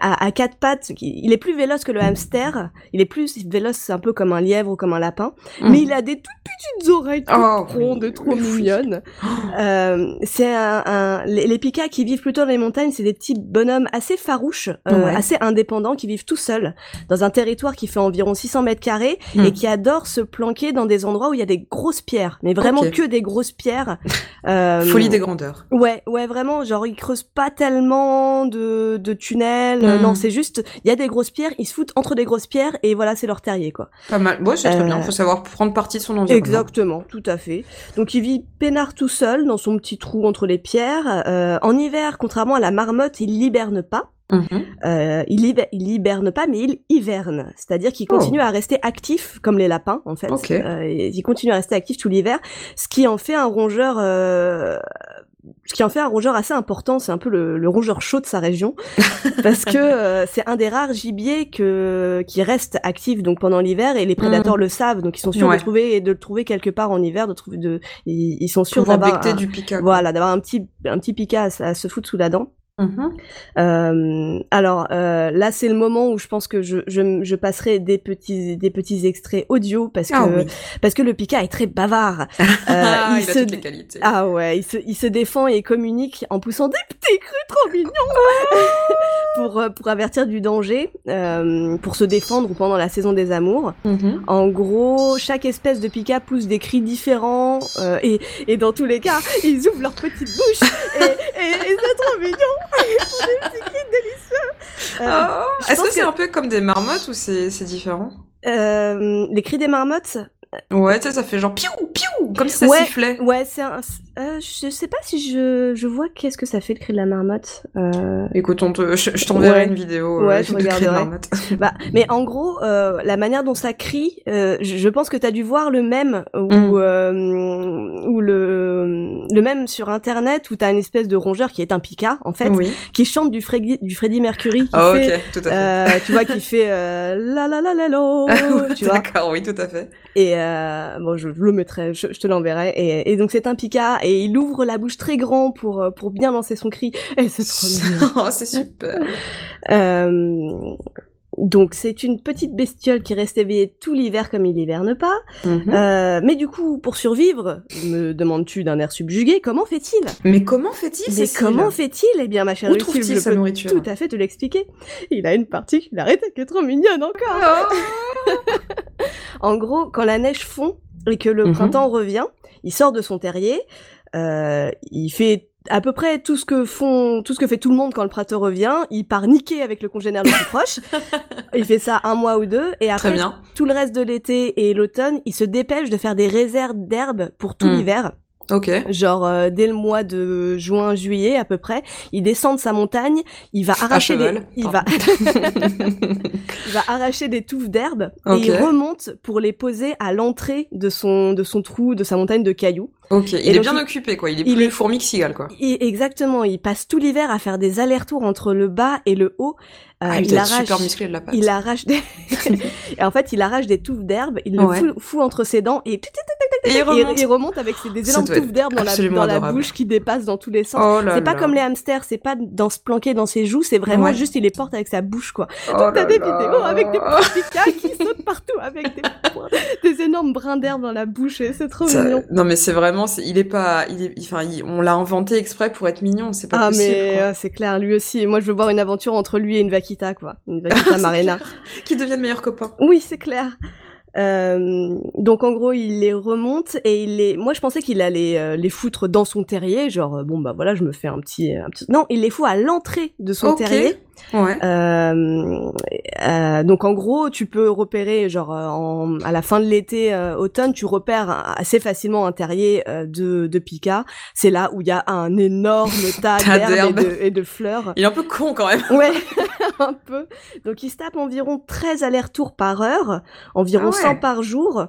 à, à quatre pattes. Il est plus véloce que le hamster. Il est plus véloce, un peu comme un lièvre ou comme un lapin. Hmm. Mais il a des toutes petites oreilles toutes Oh, rondes, oui, trop mignonnes. Euh, c'est un, un- les, les pikas qui vivent plutôt dans les montagnes, c'est des petits bonhommes assez farouches, euh, Ouais. assez indépendants, qui vivent tout seuls dans un territoire qui fait environ 600 mètres carrés Hmm. et qui adorent se planquer dans des endroits où il y a des grosses pierres, mais vraiment que des grosses pierres. Euh, Folie des grandeurs. Ouais, ouais, vraiment, genre ils creusent pas tellement de, de tunnels, euh, Mm. non, c'est juste, il y a des grosses pierres, ils se foutent entre des grosses pierres et voilà, c'est leur terrier, quoi. Pas mal. Bon, c'est très Euh, bien. Faut savoir prendre partie de son environnement. Exactement, tout à fait. Donc il vit peinard tout seul dans son petit trou entre les pierres. Euh, en hiver, contrairement à la marmotte, il hiberne pas. Mhm. Euh, il, hiberne pas, mais il hiverne. C'est-à-dire qu'il Oh. continue à rester actif, comme les lapins, en fait. Ok. Euh, il continue à rester actif tout l'hiver, ce qui en fait un rongeur... euh, ce qui en fait un rongeur assez important, c'est un peu le, le rongeur chaud de sa région, parce que euh, c'est un des rares gibiers que, qui reste actif donc pendant l'hiver et les prédateurs le savent, donc ils sont sûrs Ouais. de trouver de le trouver quelque part en hiver, de trouver de, ils, ils sont sûrs d'avoir du voilà, d'avoir un petit un petit pica à se foutre sous la dent. Euh, alors euh, là, c'est le moment où je pense que je, je, je passerai des petits des petits extraits audio parce que Ah oui. parce que le Pika est très bavard. Euh, Ah, il, il a se toutes les qualités. Ah ouais, il se, il se défend et communique en poussant des petits cris trop mignons pour euh, pour avertir du danger, pour se défendre pendant la saison des amours. Mhm. En gros, chaque espèce de pika pousse des cris différents et, et dans tous les cas, ils ouvrent leur petite bouche et, et, et c'est trop mignon. Délicieux. Euh, Oh, Est-ce que c'est un peu comme des marmottes ou c'est c'est différent? Euh, les cris des marmottes, Ouais, tu sais, ça fait genre piou, piou, comme si ça Ouais. sifflait. ouais, c'est un. Euh, je sais pas si je, je vois qu'est-ce que ça fait le cri de la marmotte. Euh, Écoute, on te, je, je t'enverrai Ouais. une vidéo euh, Ouais, je de cris de marmotte. Bah, mais en gros, euh, la manière dont ça crie, euh, je, je pense que t'as dû voir le même ou Mm. euh, ou le le même sur internet où t'as une espèce de rongeur qui est un pika en fait, Oui. qui chante du Freddy du Freddie Mercury qui Ah, fait ok, tout à fait. euh, tu vois qui fait euh, la la la la lo, tu vois D'accord, oui, tout à fait. et euh, bon je, je le mettrai je, je te l'enverrai. Et, et donc c'est un pika et il ouvre la bouche très grand pour euh, pour bien lancer son cri. Et c'est trop Oh, c'est super. Euh, donc c'est une petite bestiole qui reste éveillée tout l'hiver comme il hiverne pas. Mhm. Euh, mais du coup, pour survivre, me demandes-tu d'un air subjugué, comment fait-il? Mais comment fait-il Mais comment fait-il? Eh bien, ma chère Où Lucille, trouve-t-il sa nourriture? tout à fait te l'expliquer. Il a une particularité qui est trop mignonne encore. Oh En gros, quand la neige fond et que le Mhm. printemps revient, il sort de son terrier, euh, il fait à peu près tout ce que font, tout ce que fait tout le monde quand le printemps revient. Il part niquer avec le congénère le plus proche. Il fait ça un mois ou deux, et après bien. tout le reste de l'été et l'automne, il se dépêche de faire des réserves d'herbes pour tout Mm. l'hiver. Ok. Genre euh, dès le mois de juin, juillet à peu près, il descend de sa montagne, il va arracher des, il va, il va arracher des touffes d'herbe et il remonte pour les poser à l'entrée de son de son trou, de sa montagne de cailloux. Ok, il Et est donc, bien il- occupé, quoi. Il est il plus est- fourmi que cigale, quoi. Exactement, il passe tout l'hiver à faire des allers-retours entre le bas et le haut. Euh, ah, il il arrache, super musclé de la patte. il arrache des, et en fait, il arrache des touffes d'herbe, il le Ouais. fout, fout entre ses dents et Et il et remonte. il remonte avec ses, des énormes touffes d'herbe dans la, dans bouche qui dépassent dans tous les sens. Oh C'est pas là. comme les hamsters, c'est pas dans se planquer dans ses joues, c'est vraiment Ouais. juste il les porte avec sa bouche quoi. Oh Donc t'as des vidéos avec des petits qui sautent partout avec des, des énormes brins d'herbe dans la bouche et c'est trop Ça- mignon. Non mais c'est vraiment, il est pas, il est, enfin, on l'a inventé exprès pour être mignon, c'est pas Ah possible. mais quoi. euh, c'est clair, lui aussi. Moi je veux voir une aventure entre lui et une vaquita quoi, une vaquita marina. Qui deviennent meilleurs copains. Oui, c'est clair. Euh, donc en gros, il les remonte et il les. Moi, je pensais qu'il allait euh, les foutre dans son terrier, genre euh, bon bah voilà, je me fais un petit, un petit. Non, il les fout à l'entrée de son terrier. Ouais. Euh, euh, donc en gros, tu peux repérer, genre euh, en, à la fin de l'été, euh, automne, tu repères assez facilement un terrier euh, de, de Pika. C'est là où il y a un énorme tas d'herbes et d'herbes. de, et de fleurs. Il est un peu con quand même. Ouais, un peu. Donc il se tape environ 13 allers-retours par heure, environ Ah ouais. 100 par jour.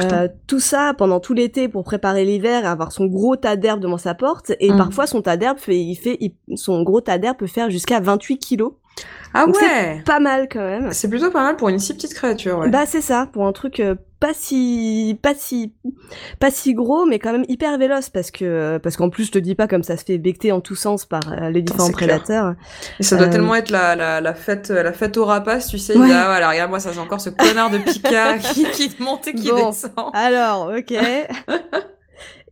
Euh, tout ça pendant tout l'été pour préparer l'hiver, avoir son gros tas d'herbe devant sa porte. Et Mm. parfois son tas d'herbe fait, il fait, il- son gros tas d'herbe peut faire jusqu'à 28 kilos. Ah Donc ouais. Pas mal quand même. C'est plutôt pas mal pour une si petite créature. Ouais. Bah c'est ça, pour un truc euh, pas si pas si pas si gros mais quand même hyper véloce parce que parce qu'en plus je te dis pas comme ça se fait becter en tous sens par euh, les différents c'est clair. prédateurs. Et ça doit Euh, tellement être la, la, la fête, la fête au rapace, tu sais. Ouais. Dit, ah voilà, regarde moi ça c'est encore ce connard de Pika qui, qui monte et qui Bon. descend. Alors, ok.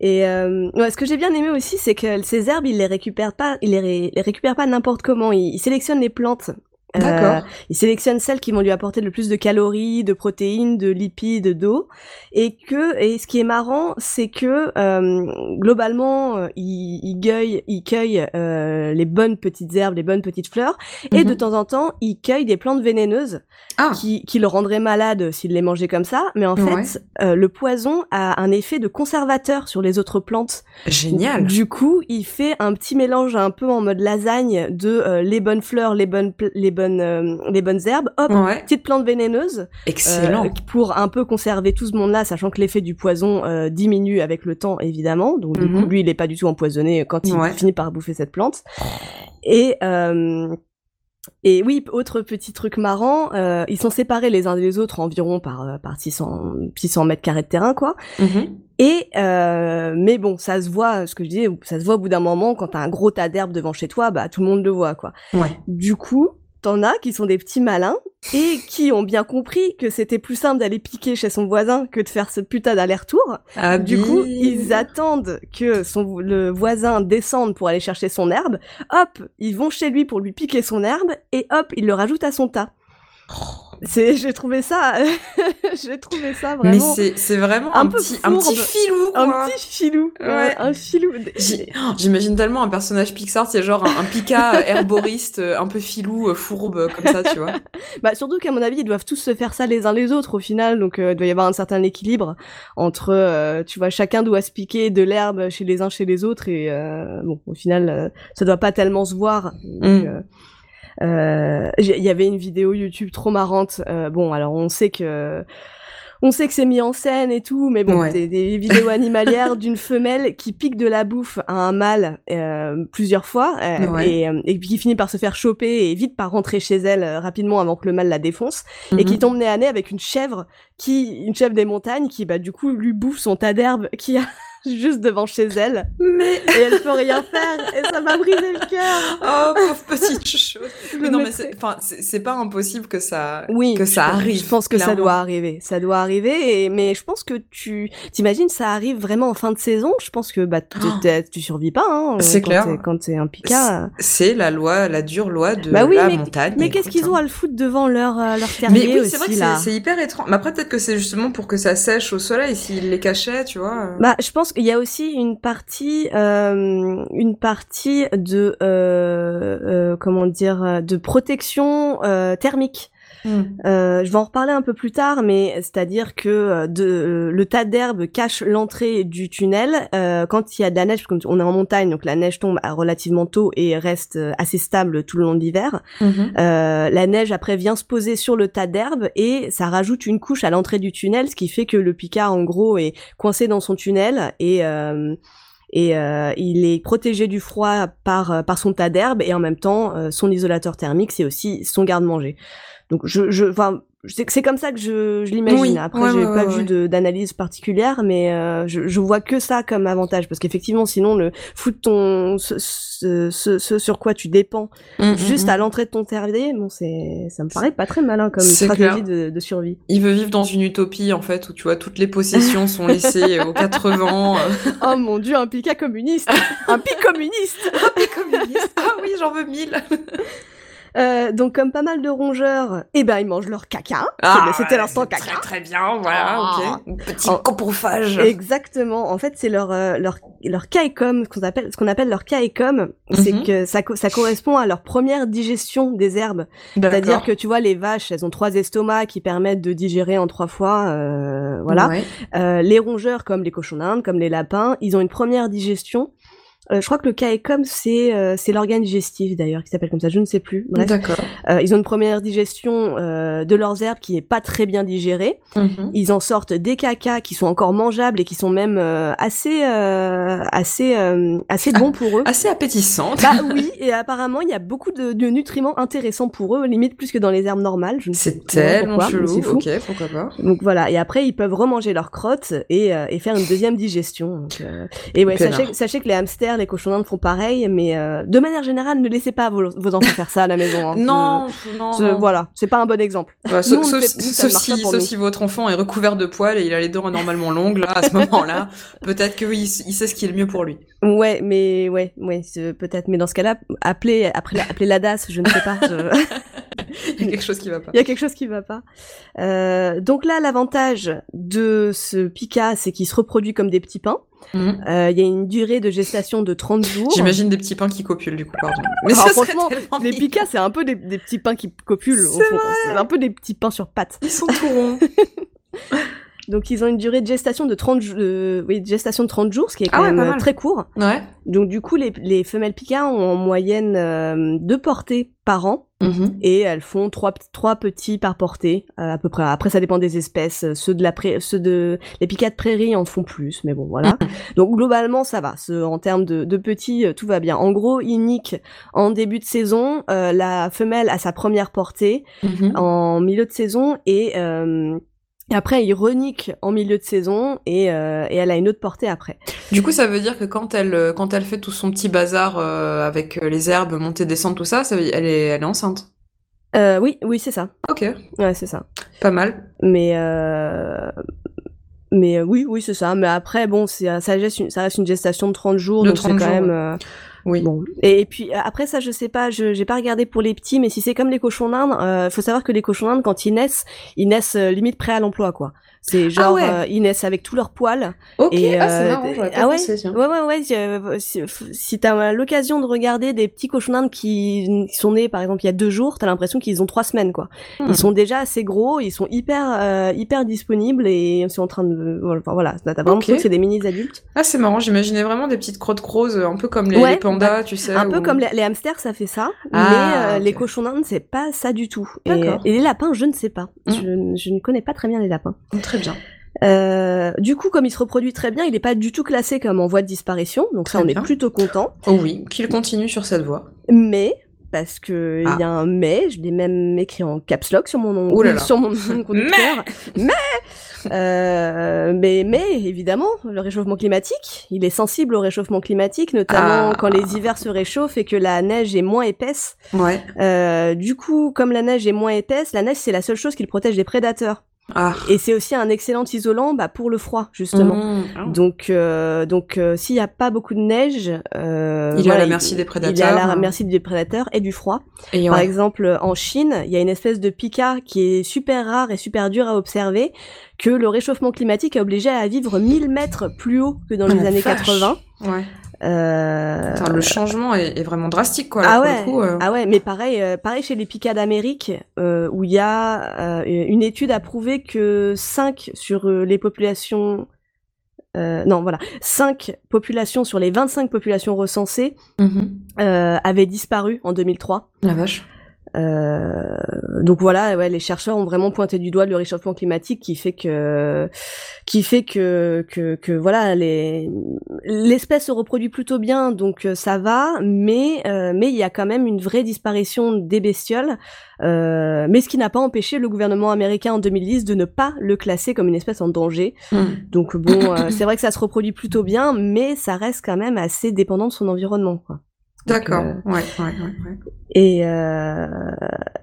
Et euh, ouais, ce que j'ai bien aimé aussi, c'est que ces herbes, il les récupère pas, il les, ré- les récupère pas n'importe comment. Il, il sélectionne les plantes Euh, il sélectionne celles qui vont lui apporter le plus de calories, de protéines, de lipides, d'eau, et que et ce qui est marrant, c'est que euh, globalement, euh, il, il cueille, il cueille euh, les bonnes petites herbes, les bonnes petites fleurs, et de Mhm. temps en temps, il cueille des plantes vénéneuses Ah. qui, qui le rendraient malade s'il les mangeait comme ça. Mais en Ouais. fait, euh, le poison a un effet de conservateur sur les autres plantes. Génial. Du coup, il fait un petit mélange un peu en mode lasagne de euh, les bonnes fleurs, les bonnes, les bonnes, euh, les bonnes herbes. Hop, Ouais. petite plante vénéneuse Excellent. euh, pour un peu conserver tout ce monde-là, sachant que l'effet du poison euh, diminue avec le temps, évidemment. Donc du Mhm. coup, lui, il est pas du tout empoisonné quand il Ouais. finit par bouffer cette plante. Et euh, et oui, autre petit truc marrant, euh, ils sont séparés les uns des autres environ par euh, par 600 600 mètres carrés de terrain, quoi. Mhm. Et euh, mais bon, ça se voit, ce que je disais, ça se voit au bout d'un moment quand t'as un gros tas d'herbes devant chez toi, bah tout le monde le voit, quoi. Ouais. Du coup, t'en as qui sont des petits malins et qui ont bien compris que c'était plus simple d'aller piquer chez son voisin que de faire ce putain d'aller-retour. Ah, Du coup, ils attendent que son le voisin descende pour aller chercher son herbe. Hop, ils vont chez lui pour lui piquer son herbe et hop, ils le rajoutent à son tas. C'est, j'ai trouvé ça, j'ai trouvé ça Mais vraiment c'est c'est vraiment un un, petit un petit filou un quoi. petit filou, ouais, Ouais. un filou. Oh, J'imagine tellement un personnage Pixar, c'est genre un, un Pika euh, herboriste, euh, un peu filou, euh, fourbe, comme ça, tu vois. Bah surtout qu'à mon avis, ils doivent tous se faire ça les uns les autres au final, donc euh, il doit y avoir un certain équilibre entre, euh, tu vois, chacun doit se piquer de l'herbe chez les uns chez les autres et euh, bon, au final, ça doit pas tellement se voir. Donc, Mm. Euh, Il y avait une vidéo YouTube trop marrante. euh, bon, alors on sait que on sait que c'est mis en scène et tout, mais bon, Ouais. des, des vidéos animalières d'une femelle qui pique de la bouffe à un mâle euh, plusieurs fois euh, Ouais. et, qui finit par se faire choper et vite par rentrer chez elle euh, rapidement avant que le mâle la défonce et qui Mhm. tombe nez à nez avec une chèvre qui une chèvre des montagnes qui bah du coup lui bouffe son tas d'herbe qui a juste devant chez elle Mais et elle peut rien faire et ça m'a brisé le cœur. oh pauvre petite chose. Mais non, mais c'est enfin c'est pas impossible que ça oui, que ça arrive. Je pense que ça doit arriver, ça doit arriver. Et, mais je pense que tu t'imagines, ça arrive vraiment en fin de saison. Je pense que bah Oh. tu survis pas. Hein, C'est clair. Quand t'es un pika. C'est la loi, la dure loi de Bah oui, la mais- montagne. Mais qu'est-ce qu'ils hein. ont à le foutre devant leur euh, leur terrier Mais oui, c'est vrai que c'est- hyper étrange. Mais après, peut-être que c'est justement pour que ça sèche au soleil, s'ils les cachaient, tu vois. Bah, je pense qu'il y a aussi une partie, euh, une partie de, euh, euh, comment dire, euh, de protection euh, thermique. Euh, je vais en reparler un peu plus tard, mais c'est-à-dire que euh, de, euh, le tas d'herbe cache l'entrée du tunnel. Euh, quand il y a de la neige, comme on est en montagne, donc la neige tombe à relativement tôt et reste euh, assez stable tout le long de l'hiver. Mhm. Euh, la neige après vient se poser sur le tas d'herbe et ça rajoute une couche à l'entrée du tunnel, ce qui fait que le picard en gros est coincé dans son tunnel et euh, et euh, il est protégé du froid par euh, par son tas d'herbe et en même temps euh, son isolateur thermique c'est aussi son garde-manger. Donc je je enfin c'est comme ça que je, je l'imagine. Oui, Après ouais, j'ai ouais, pas ouais, vu d'analyse particulière, mais euh, je, je vois que ça comme avantage parce qu'effectivement sinon le foutre ton ce, ce, sur quoi tu dépends Mhm, juste mhm. à l'entrée de ton terrier, bon, c'est, ça me paraît pas très malin comme stratégie de, de survie. Il veut vivre dans une utopie, en fait, où tu vois, toutes les possessions sont laissées aux quatre vents. euh. oh mon dieu, un pika communiste! un pic communiste! Les communistes. Ah oui, j'en veux mille. Euh, donc, comme pas mal de rongeurs, eh ben, ils mangent leur caca. Ah, C'était ouais, l'instant caca. Très, très bien, voilà, Ah. ok. Petit Oh. coprophage. Exactement. En fait, c'est leur euh, leur leur caecum, ce qu'on appelle ce qu'on appelle leur caecum, c'est Mhm. que ça co- ça correspond à leur première digestion des herbes. C'est-à-dire que tu vois les vaches, elles ont trois estomacs qui permettent de digérer en trois fois, euh, voilà. Ouais. Euh, les rongeurs, comme les cochons d'Inde, comme les lapins, ils ont une première digestion. Euh, je crois que le caecum, c'est euh, c'est l'organe digestif d'ailleurs qui s'appelle comme ça, je ne sais plus. D'accord. Euh, ils ont une première digestion euh, de leurs herbes qui est pas très bien digérée. Mhm. Ils en sortent des cacas qui sont encore mangeables et qui sont même euh, assez euh, assez euh, assez bons pour eux. Assez appétissante. Bah oui, et apparemment il y a beaucoup de, de nutriments intéressants pour eux, limite plus que dans les herbes normales. C'est tellement pourquoi, chelou. fou. Ok, pourquoi pas. Donc voilà, et après ils peuvent remanger leurs crottes et, euh, et faire une deuxième digestion. Donc, Et ouais, sachez que les hamsters, les cochons d'Inde font pareil, mais euh, de manière générale, ne laissez pas vos, vos enfants faire ça à la maison. hein. Non, non. Ce- voilà, c'est pas un bon exemple. Ouais, Nous, sauf, sauf- fait- nous, si, sauf votre enfant est recouvert de poils et il a les dents anormalement longues, là, à ce moment-là, peut-être que oui, il il sait ce qui est le mieux pour lui. Ouais, mais ouais, ouais, peut-être. Mais dans ce cas-là, appelez, après, appelez la DAS, je ne sais pas. je- Il y a quelque chose qui va pas. Il y a quelque chose qui va pas. Euh, donc là, l'avantage de ce Pika, c'est qu'il se reproduit comme des petits pains. Mhm. Euh, Il y a une durée de gestation de 30 jours. J'imagine des petits pains qui copulent du coup, pardon. Mais Alors, ça serait franchement, Les mignon. Pika, c'est un peu des, des petits pains qui copulent. C'est un peu des petits pains sur pattes. Ils sont tout ronds. Donc ils ont une durée de gestation de 30, jou- euh, oui, de gestation de 30 jours, ce qui est Ah quand ouais, même euh, très court. Ouais. Donc du coup, les, les femelles Pika ont en moyenne euh, deux portées par an. Mhm. et elles font trois, trois petits par portée euh, à peu près. Après, ça dépend des espèces. Ceux de la ceux de les picas de prairie en font plus, mais bon, voilà. Donc globalement, ça va. Ce- en termes de, de petits, euh, tout va bien. En gros, ils niquent en début de saison. euh, la femelle a sa première portée Mhm. en milieu de saison et euh, et après, ils reniquent en milieu de saison et, euh, et elle a une autre portée après. Du coup, ça veut dire que quand elle, euh, quand elle fait tout son petit bazar euh, avec les herbes, montée, descente, tout ça, ça veut dire, elle est, elle est enceinte. Euh, oui, oui, c'est ça. Ok, Ouais, c'est ça. pas mal. Mais mais oui, oui, c'est ça. Mais après, bon, ça reste une, ça reste une gestation de 30 jours, De donc c'est 30 quand jours, même Oui. et puis euh, après ça, je sais pas, je j'ai pas regardé pour les petits, mais si c'est comme les cochons d'Inde, euh, faut savoir que les cochons d'Inde, quand ils naissent, ils naissent euh, limite prêts à l'emploi, quoi. C'est genre, ouais. euh, naissent avec tous leurs poils. Ok, Et, ah, c'est euh, marrant, j'aurais pas ah ouais, pensé. Ouais, ouais, ouais. Si, euh, si, t'as l'occasion de regarder des petits cochons d'Inde qui, qui sont nés, par exemple, il y a deux jours, t'as l'impression qu'ils ont trois semaines, quoi. Hmm. Ils sont déjà assez gros, ils sont hyper, euh, hyper disponibles et ils sont en train de, voilà, t'as vraiment l'impression que c'est des mini adultes. Ah, c'est marrant, j'imaginais vraiment des petites crottes crozes, un peu comme les, Ouais, les pandas, tu sais. Un peu comme les, les hamsters, ça fait ça, Ah, mais euh, les cochons d'Inde, c'est pas ça du tout. Et, et les lapins, je ne sais pas. Hmm. Je, je ne connais pas très bien les lapins. Très bien. Euh, du coup, comme il se reproduit très bien, il n'est pas du tout classé comme en voie de disparition, donc ça, Très on bien. est plutôt content. Oh oui, qu'il continue sur cette voie. Mais parce que il Ah. y a un mais, je l'ai même écrit en caps lock sur mon là là. sur mon conducteur. mais euh, mais mais évidemment, le réchauffement climatique, il est sensible au réchauffement climatique, notamment Ah. quand les hivers se réchauffent et que la neige est moins épaisse. Ouais. Euh, du coup, comme la neige est moins épaisse, la neige c'est la seule chose qui le protège des prédateurs. Ah. Et c'est aussi un excellent isolant bah, pour le froid justement. Mmh. Ah. Donc, euh, donc euh, s'il n'y a pas beaucoup de neige, euh, Il est à la merci des Il est à la prédateurs. merci des prédateurs et du froid. Et Par ouais. exemple, en Chine, il y a une espèce de pika qui est super rare et super dur à observer, que le réchauffement climatique a obligé à vivre 1000 mètres plus haut que dans Oh les années vache. 80. Ouais. Euh, Attends, le changement est, est vraiment drastique, quoi. là, ah pour ouais, le coup, euh. ah ouais, mais pareil, euh, pareil chez les pikas d'Amérique, euh, où il y a euh, une étude a prouvé que 5 sur euh, les populations, euh, non voilà, 5 populations sur les 25 populations recensées Mhm. euh, avaient disparu en 2003. La vache. Euh, donc voilà, ouais, les chercheurs ont vraiment pointé du doigt le réchauffement climatique qui fait que, qui fait que, que, que voilà, les, l'espèce se reproduit plutôt bien, donc euh, ça va, mais, euh, mais il y a quand même une vraie disparition des bestioles, euh, mais ce qui n'a pas empêché le gouvernement américain en 2010 de ne pas le classer comme une espèce en danger. Mhm. Donc bon, euh, c'est vrai que ça se reproduit plutôt bien, mais ça reste quand même assez dépendant de son environnement, quoi. D'accord. euh, Ouais, ouais, ouais, ouais. Et, euh,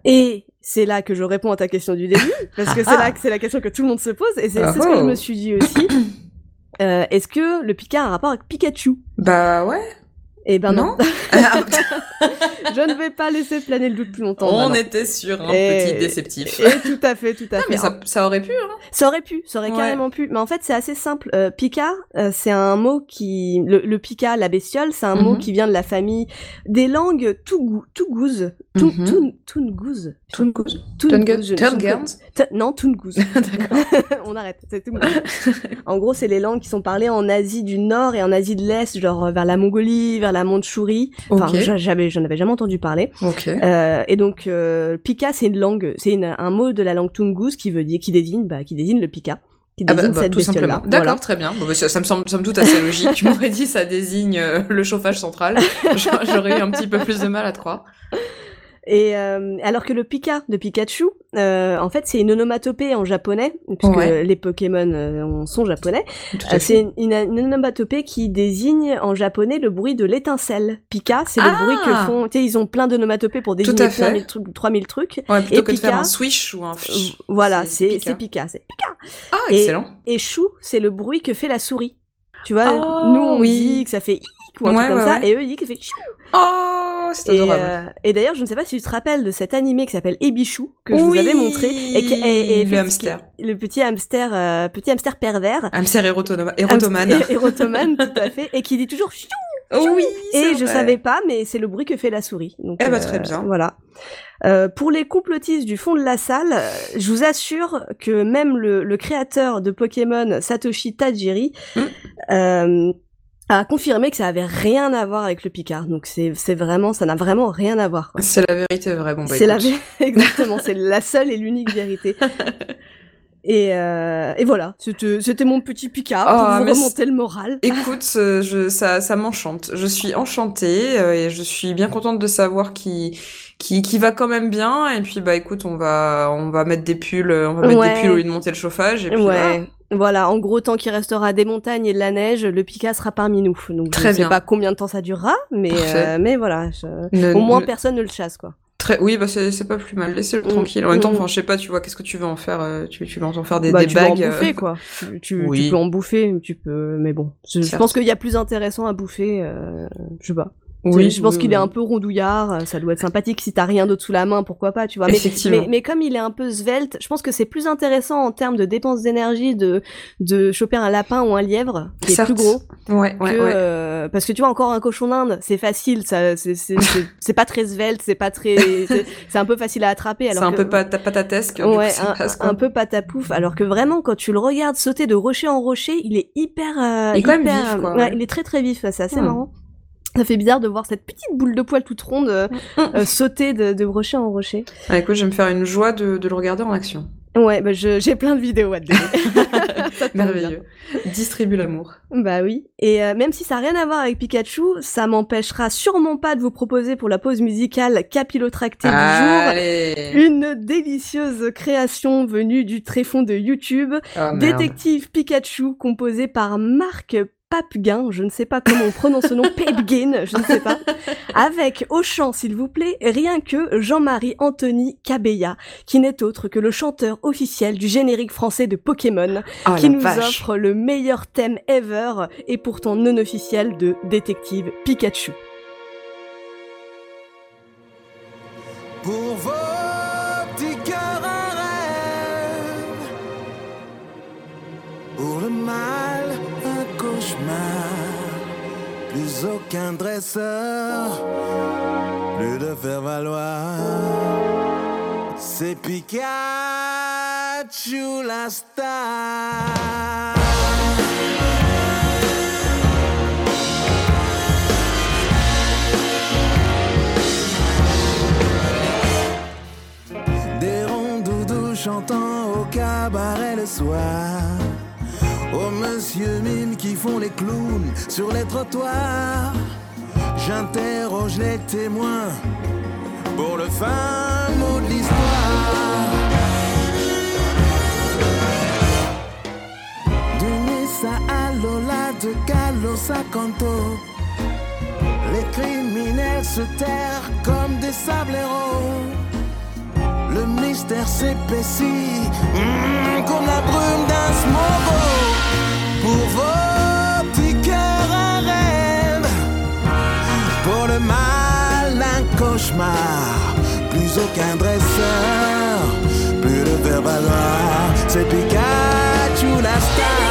et c'est là que je réponds à ta question du début, parce que c'est là que c'est la question que tout le monde se pose, et c'est Ah ce que je oh. me suis dit aussi. Euh, Est-ce que le Pika a un rapport avec Pikachu? Bah ouais. Eh ben non, Ah, je ne vais pas laisser planer le doute plus longtemps. On maintenant. était sur un Et- petit déceptif. Et tout à fait, tout à Ah, fait. mais ça, ça aurait pu, hein. Ça aurait pu, ça aurait Ouais. carrément pu. Mais en fait, c'est assez simple. Euh, Pika, euh, c'est un mot qui... Le, le Pika, la bestiole, c'est un mot Mhm. qui vient de la famille des langues Tougou- Tougouzes. Tou- Mhm. Toun- Toungouze. Tungus. Toungouze, je- je- Tunguns. T- Non. On arrête, c'est Toungouze. en gros, c'est les langues qui sont parlées en Asie du Nord et en Asie de l'Est, genre euh, vers la Mongolie, vers la Mandchourie. Enfin, Ok. j'a- j'avais, j'en avais jamais entendu parler. Ok. Euh, et donc, euh, Pika, c'est une langue, c'est un mot de la langue Toungouze qui veut dire, qui désigne, bah, qui désigne le Pika. Qui Ah bah, désigne bah, cette tout simplement. D'accord, Voilà. très bien. Bon, bah, ça, ça me semble somme toute assez logique. tu m'aurais dit ça désigne euh, le chauffage central. J'a- J'aurais eu un petit peu plus de mal à te croire. Et euh, alors que le Pika de Pikachu, euh, en fait, c'est une onomatopée en japonais, puisque Ouais. les Pokémon euh, sont japonais. Euh, fait. c'est une, une, une onomatopée qui désigne en japonais le bruit de l'étincelle. Pika, c'est Ah le bruit que font. Tu sais, ils ont plein d'onomatopées pour désigner à plein fait. mille trucs, 3000 trucs. Ouais, plutôt et que de faire Pika, un swish ou un fish. Voilà, c'est Pika. c'est Pika. Pika. Ah, Et- excellent. Et chou, c'est le bruit que fait la souris. Tu vois, Oh, nous on oui. dit que ça fait ou un Ouais, truc comme ouais, ça, et eux, il dit qu'il fait chou. Oh, c'est adorable. euh, et d'ailleurs, je ne sais pas si tu te rappelles de cet animé qui s'appelle Ebichou, que je vous avais montré, et, qui, et, et le qui- hamster. le petit hamster, euh, petit hamster pervers. Hamster érotoma- érotomane. Érotomane, tout à fait, et qui dit toujours chou. Oh oui, Et je vrai. savais pas, mais c'est le bruit que fait la souris. Donc, Eh bah, très bien. Voilà. Euh, pour les complotistes du fond de la salle, je vous assure que même le, le créateur de Pokémon, Satoshi Tajiri, Mm. euh, a confirmé que ça avait rien à voir avec le Picard. Donc c'est c'est vraiment, ça n'a vraiment rien à voir. quoi. C'est la vérité vraie. Bon, bah, c'est la exactement, c'est la seule et l'unique vérité. Et, euh, et voilà, c'était c'était mon petit Picard Oh, pour vous mais remonter le moral. Écoute, euh, je, ça, ça m'enchante. Je suis enchantée euh, et je suis bien contente de savoir qui, qui, qui va quand même bien. Et puis bah écoute, on va, on va mettre des pulls, on va mettre Ouais. des pulls au lieu de monter le chauffage. Et puis, voilà. Ouais. Voilà, en gros, tant qu'il restera des montagnes et de la neige, le Pika sera parmi nous. Donc, Très je sais bien. pas combien de temps ça durera, mais, euh, mais voilà. je- Ne- Au moins, ne- personne ne le chasse, quoi. très, oui, bah c'est, pas plus mal. Laissez-le Mm, tranquille. En même temps, mm. enfin, je sais pas, tu vois, qu'est-ce que tu veux en faire euh, Tu, tu veux en faire des, bah, des tu bagues peux en euh, bouffer, quoi. Tu, tu, Oui. tu peux en bouffer, tu peux, mais bon. Je, je pense qu'il y a plus intéressant à bouffer, euh, je sais pas. Oui, je pense oui, qu'il oui. est un peu rondouillard, euh, ça doit être sympathique si t'as rien d'autre sous la main, pourquoi pas, tu vois. Mais, mais, mais comme il est un peu svelte, je pense que c'est plus intéressant en termes de dépenses d'énergie de, de choper un lapin ou un lièvre qui est plus gros. Ouais, ouais, que, ouais. euh, parce que tu vois encore un cochon d'Inde, c'est facile, ça, c'est, c'est, c'est, c'est pas très svelte, c'est pas très, c'est, un peu facile à attraper. C'est un que- peu pat- patatesque. coup, Ouais, un, passe, quoi. un peu patapouf. Alors que vraiment, quand tu le regardes sauter de rocher en rocher, il est hyper, euh, Il est quand même hyper- vif, quoi, ouais, ouais. il est très très vif. C'est assez Hmm. marrant. Ça fait bizarre de voir cette petite boule de poil toute ronde euh, euh, sauter de, de rocher en rocher. Ah, écoute, je vais me faire une joie de, de le regarder en action. Ouais, bah j'ai plein de vidéos à te donner. Ça tombe bien. Merveilleux. Distribue l'amour. Bah oui. Et euh, même si ça n'a rien à voir avec Pikachu, ça m'empêchera sûrement pas de vous proposer pour la pause musicale capillotractée du jour Allez. une délicieuse création venue du tréfonds de YouTube, Oh. Détective Pikachu, composé par Marc Papguin, je ne sais pas comment on prononce ce nom, Papguin, je ne sais pas, avec au chant, s'il vous plaît, rien que Jean-Marie Anthony Cabella, qui n'est autre que le chanteur officiel du générique français de Pokémon, Oh, qui nous vache. offre le meilleur thème ever et pourtant non officiel de Détective Pikachu. Pour aucun dresseur, plus de faire valoir. C'est Pikachu la star. Des ronds doudous chantant au cabaret le soir. Aux monsieur mime qui font les clowns sur les trottoirs. J'interroge les témoins pour le fin mot de l'histoire. Du Nissa à Lola, de Carlos à Canto. Les criminels se terrent comme des sableros. Le mystère s'épaissit mm, comme la brume d'un smogo. Pour vos petits cœurs un rêve, pour le mal d'un cauchemar. Plus aucun dresseur, plus de faire valoir. C'est Pikachu la star.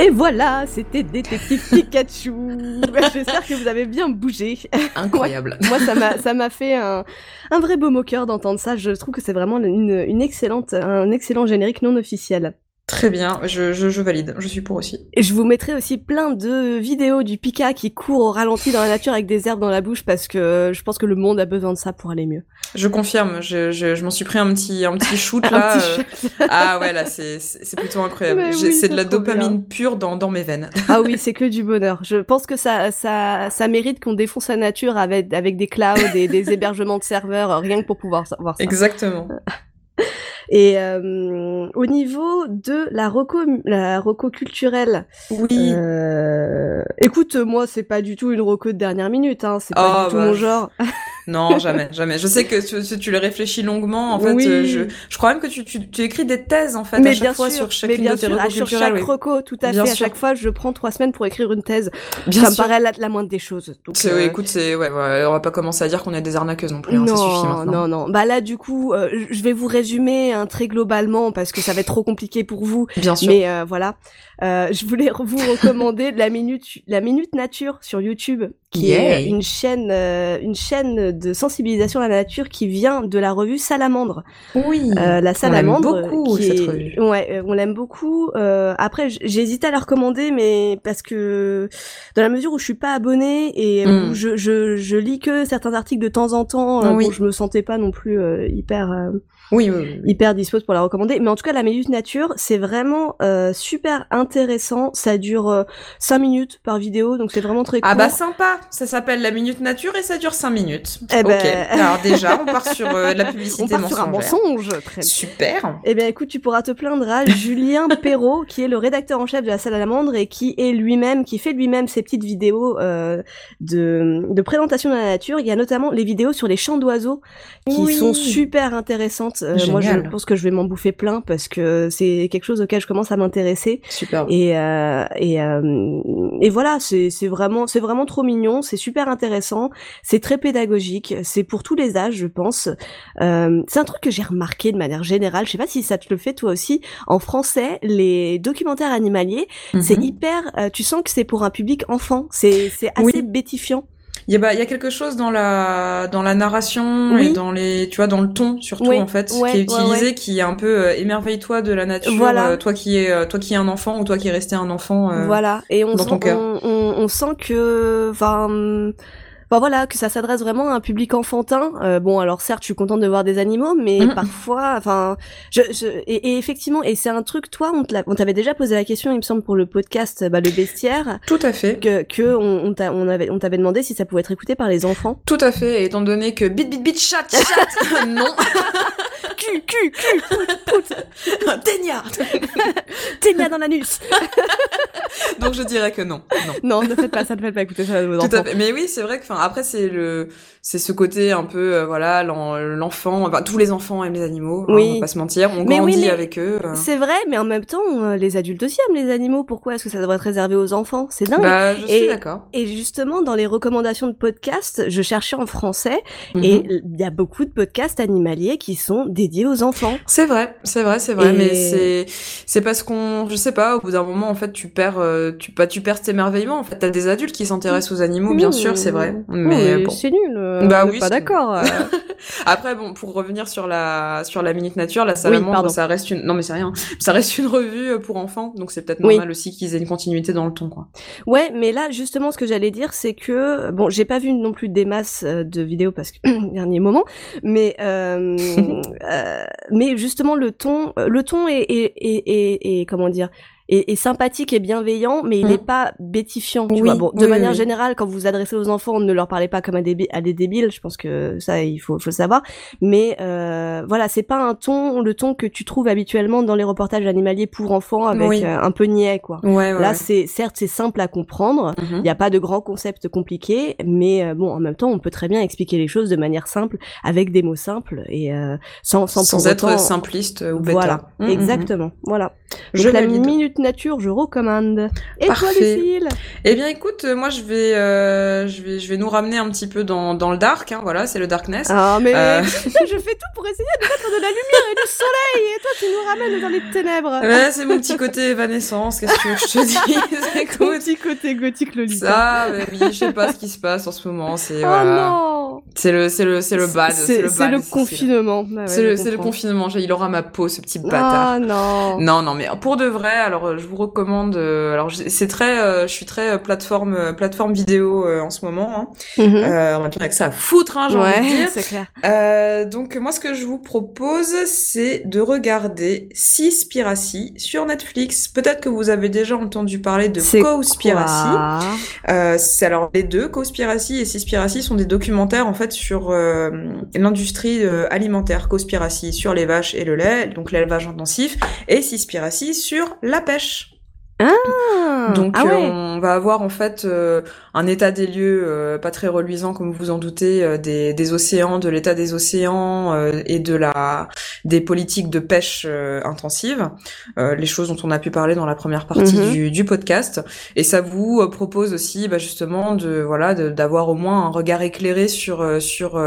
Et voilà, c'était Détective Pikachu. J'espère que vous avez bien bougé. Incroyable. Moi, ça m'a, ça m'a fait un, un vrai beau moqueur d'entendre ça. Je trouve que c'est vraiment une, une excellente, un excellent générique non officiel. Très bien, je, je, je valide, je suis pour aussi. Et je vous mettrai aussi plein de vidéos du Pika qui court au ralenti dans la nature avec des herbes dans la bouche parce que je pense que le monde a besoin de ça pour aller mieux. Je confirme, je, je, je m'en suis pris un petit, un petit shoot Un là. petit euh, Ah ouais, là, c'est plutôt incroyable. Oui, c'est de la dopamine pure dans, dans mes veines. Ah oui, c'est que du bonheur. Je pense que ça, ça, ça mérite qu'on défonce la nature avec, avec des clouds et des hébergements de serveurs, rien que pour pouvoir voir ça. Exactement. Et euh, au niveau de la reco, la reco culturelle, Oui. euh, écoute, moi, c'est pas du tout une reco de dernière minute, hein, c'est pas Oh, du tout bah, mon je- genre. Non, jamais, jamais. Je sais que tu, tu, le réfléchis longuement. En fait, Oui. je, je crois même que tu, tu, tu écris des thèses, en fait, à mais chaque bien fois sûr, sur mais bien de tes sûr, à- sur chaque oui. reco, tout à Bien fait. À sûr. chaque fois, je prends trois semaines pour écrire une thèse. Bien ça sûr. me paraît la, la moindre des choses. Donc, C'est, euh, ouais, écoute, c'est, ouais, ouais, on va pas commencer à dire qu'on est des arnaqueuses non plus, hein, ça suffit non, maintenant. non, non. Bah là, du coup, euh, je vais vous résumer hein, très globalement parce que ça va être trop compliqué pour vous. Bien sûr. Mais euh, voilà, Euh, je voulais vous recommander la minute, la minute nature sur YouTube, qui est une chaîne, euh, une chaîne de sensibilisation à la nature qui vient de la revue Salamandre. Oui. La salamandre, l'aime beaucoup, qui cette est- revue. ouais, on l'aime beaucoup. Après, j- j'ai hésité à la recommander, mais parce que dans la mesure où je suis pas abonnée et Mm. où je, je, je lis que certains articles de temps en temps, Oui. bon, je me sentais pas non plus hyper Oui, oui, oui, hyper dispose pour la recommander. Mais en tout cas, la minute nature, c'est vraiment euh, super intéressant. Ça dure 5 minutes par vidéo, donc c'est vraiment très court. Ah bah sympa, ça s'appelle la minute nature et ça dure 5 minutes. Eh ok, ben- alors déjà on part sur euh, la publicité on part sur un mensonge. Très bien. Super. Eh bien, écoute, tu pourras te plaindre à Julien Perrault, qui est le rédacteur en chef de la Salamandre et qui est lui-même, qui fait lui-même ses petites vidéos euh, de, de présentation de la nature. Il y a notamment les vidéos sur les chants d'oiseaux qui Oui. sont super intéressantes. Euh, moi, je pense que je vais m'en bouffer plein parce que c'est quelque chose auquel je commence à m'intéresser. Super. Et euh, et euh, et voilà, c'est c'est vraiment c'est vraiment trop mignon, c'est super intéressant, c'est très pédagogique, c'est pour tous les âges, je pense. Euh, c'est un truc que j'ai remarqué de manière générale. Je sais pas si ça te le fait toi aussi. En français, les documentaires animaliers, c'est Mhm. hyper. euh, tu sens que c'est pour un public enfant. C'est c'est assez Oui. bétifiant. Il y a, bah, il y a quelque chose dans la dans la narration Oui. et dans les tu vois dans le ton surtout Oui, en fait ouais, qui est utilisé ouais. qui est un peu euh, émerveille-toi de la nature Voilà. euh, toi qui es euh, toi qui es un enfant ou toi qui es resté un enfant euh, Voilà, et on dans sent, ton on, on, on sent que, enfin, enfin, voilà, que ça s'adresse vraiment à un public enfantin. Euh, bon, alors certes, je suis contente de voir des animaux, mais Mhm. parfois, enfin, je, je, et, et effectivement, et c'est un truc, toi, on on t'avait déjà posé la question, il me semble, pour le podcast, bah, le bestiaire, Tout à fait. que, que on, on t'a- on avait, on t'avait demandé si ça pouvait être écouté par les enfants. Tout à fait, et étant donné que bit bit bit chat chat non Cul, cul, cul, pout, pout, Ténia ténia dans l'anus. Donc je dirais que non. Non. Non, ne faites pas ça, ne faites pas écouter ça à vos Tout enfants. à fait. Mais oui, c'est vrai que, enfin, Après, c'est le, c'est ce côté un peu, euh, voilà, l'en- l'enfant. Enfin, tous les enfants aiment les animaux. hein, Oui. on va pas se mentir. On Mais oui, grandit mais avec eux. euh. C'est vrai, mais en même temps, euh, les adultes aussi aiment les animaux. Pourquoi est-ce que ça devrait être réservé aux enfants? C'est dingue. Bah, je suis Et- d'accord. Et justement, dans les recommandations de podcasts, je cherchais en français Mhm. et il y a beaucoup de podcasts animaliers qui sont dédiés aux enfants. C'est vrai, c'est vrai, c'est vrai, Et- mais c'est c'est parce qu'on, je sais pas, au bout d'un moment, en fait, tu perds, euh, tu pas, tu perds cet émerveillement. En fait, t'as des adultes qui s'intéressent aux animaux, bien Mmh. sûr, c'est vrai, Mais bon. c'est nul. euh, Bah on est oui, pas d'accord. euh. Après, bon, pour revenir sur la sur la minute nature, la pardon. salamandre, ça reste une, non mais c'est rien, ça reste une revue euh, pour enfants, donc c'est peut-être Oui. normal aussi qu'ils aient une continuité dans le ton, quoi. Ouais, mais là, justement, ce que j'allais dire, c'est que bon, j'ai pas vu non plus des masses de vidéos parce que dernier moment, mais euh, euh, mais justement le ton, le ton est est, est- est- comment dire. Est, est sympathique et bienveillant, mais il n'est pas bétifiant. Tu Oui, vois. Bon, de oui, manière oui. générale, quand vous vous adressez aux enfants, ne leur parlez pas comme à des, à des débiles. Je pense que ça, il faut, faut le savoir. Mais euh, voilà, c'est pas un ton, le ton que tu trouves habituellement dans les reportages animaliers pour enfants, avec euh, un peu niais, quoi. Ouais, ouais. Là, c'est certes c'est simple à comprendre. Mhm. Il n'y a pas de grands concepts compliqués, mais euh, bon, en même temps, on peut très bien expliquer les choses de manière simple, avec des mots simples et euh, sans sans, sans pour être autant- simpliste ou bêta. Voilà, mhm. exactement. Voilà. Donc Je la minute nature, je recommande. Et toi. Lucille? Eh bien, écoute, euh, moi, je vais, euh, je vais, je vais nous ramener un petit peu dans dans le dark, hein, voilà, c'est le darkness. Ah mais Euh. je fais tout pour essayer de mettre de la lumière et du soleil, et toi tu nous ramènes dans les ténèbres. Ouais, c'est mon petit côté évanescence, qu'est-ce que je te Ton Écoute, petit côté gothique Lolita. ça, bah oui, je sais pas ce qui se passe en ce moment, c'est oh voilà. non C'est le, c'est le, c'est le bad, c'est le bad. confinement. Ouais, C'est le, le confinement. Il aura ma peau, ce petit bâtard. Ah non. Non, non, mais pour de vrai, alors euh, je vous recommande. euh, alors c'est très, euh, je suis très plateforme, plateforme vidéo en ce moment. Hein. Mhm. On va dire que ça à foutre, hein, j'ai envie de Ouais, dire. c'est clair. Donc moi, ce que je vous propose, c'est de regarder Seaspiracy sur Netflix. Peut-être que vous avez déjà entendu parler de quoi Euh, c'est alors les deux, Cowspiracy et Seaspiracy, sont des documentaires en fait sur euh, l'industrie euh, alimentaire. Cowspiracy sur les vaches et le lait, donc l'élevage intensif, et Seaspiracy sur la pêche. Ah, Donc ah euh, ouais. on va avoir en fait euh, un état des lieux euh, pas très reluisant comme vous vous en doutez euh, des, des océans, de l'état des océans et de la des politiques de pêche intensive, les choses dont on a pu parler dans la première partie Mhm. du, du podcast. Et ça vous propose aussi bah, justement de voilà d'avoir au moins un regard éclairé sur sur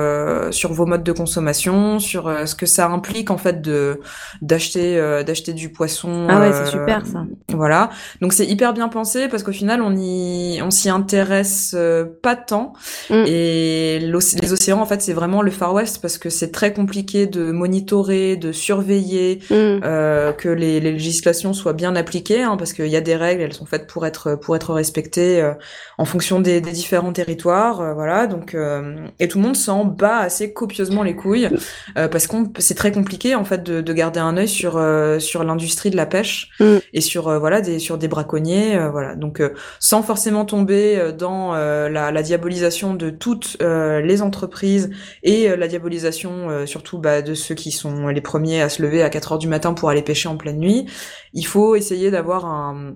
sur vos modes de consommation, sur ce que ça implique en fait de d'acheter d'acheter du poisson. Ah ouais, c'est super ça. voilà. Donc c'est hyper bien pensé parce qu'au final on y on s'y intéresse euh, pas tant Mm. et les océans en fait c'est vraiment le Far West parce que c'est très compliqué de monitorer, de surveiller Mm. euh, que les, les législations soient bien appliquées hein, parce qu'il y a des règles, elles sont faites pour être pour être respectées euh, en fonction des, des différents territoires, euh, voilà. Donc euh, et tout le monde s'en bat assez copieusement les couilles euh, parce qu'on c'est très compliqué en fait de, de garder un œil sur euh, sur l'industrie de la pêche Mm. et sur voilà des sur des braconniers, voilà. Donc euh, sans forcément tomber euh, dans euh, la, la diabolisation de toutes euh, les entreprises et euh, la diabolisation euh, surtout bah, de ceux qui sont les premiers à se lever à 4 heures du matin pour aller pêcher en pleine nuit. Il faut essayer d'avoir un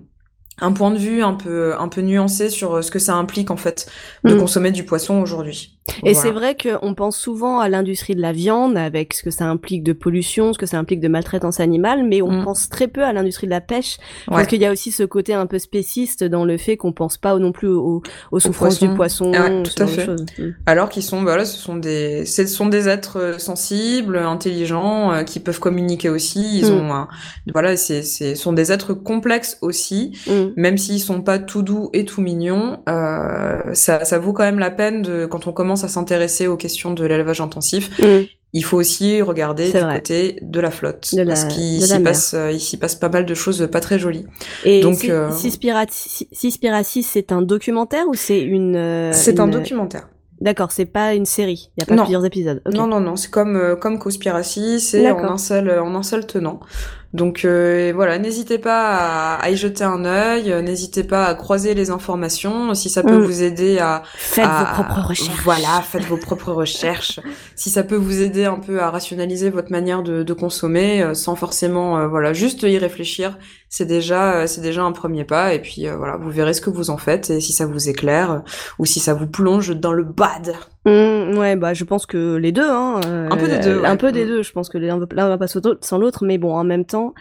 un point de vue un peu un peu nuancé sur ce que ça implique en fait de Mm. consommer du poisson aujourd'hui. Et Voilà. c'est vrai qu'on pense souvent à l'industrie de la viande avec ce que ça implique de pollution, ce que ça implique de maltraitance animale, mais on Mm. pense très peu à l'industrie de la pêche Ouais. parce qu'il y a aussi ce côté un peu spéciste dans le fait qu'on pense pas non plus aux, aux souffrances du poisson, Ah ouais, ce tout à fait. choses. Mm. Alors qu'ils sont, voilà, ce sont des, ce sont des êtres euh, sensibles, intelligents, euh, qui peuvent communiquer aussi. Ils Mm. ont, un- voilà, c'est, c'est, sont des êtres complexes aussi, même s'ils sont pas tout doux et tout mignons. Euh, ça, ça vaut quand même la peine de, quand on commence à s'intéresser aux questions de l'élevage intensif, Mm. il faut aussi regarder du vrai. côté de la flotte, De la- parce qu'il s'y passe, euh, il passe pas mal de choses pas très jolies. Et Donc, euh, Seaspiracy, c'est un documentaire ou c'est une euh, c'est un documentaire. D'accord, c'est pas une série. Il y a pas Non. plusieurs épisodes. Non, non, non, c'est comme, euh, comme Conspiracy, c'est en D'accord. un seul, en un seul tenant. Donc euh, voilà, n'hésitez pas à, à y jeter un œil, euh, n'hésitez pas à croiser les informations si ça peut Mm. vous aider à Faites à- vos propres recherches. Voilà, faites vos propres recherches. Si ça peut vous aider un peu à rationaliser votre manière de, de consommer, euh, sans forcément, euh, voilà, juste y réfléchir, c'est déjà, euh, c'est déjà un premier pas. Et puis euh, voilà, vous verrez ce que vous en faites et si ça vous éclaire euh, ou si ça vous plonge dans le bad. Mm, ouais, bah je pense que les deux, hein. euh, Un peu des deux, Un peu des Mm. deux. Je pense que l'un va- pas sans l'autre- mais bon, en même temps,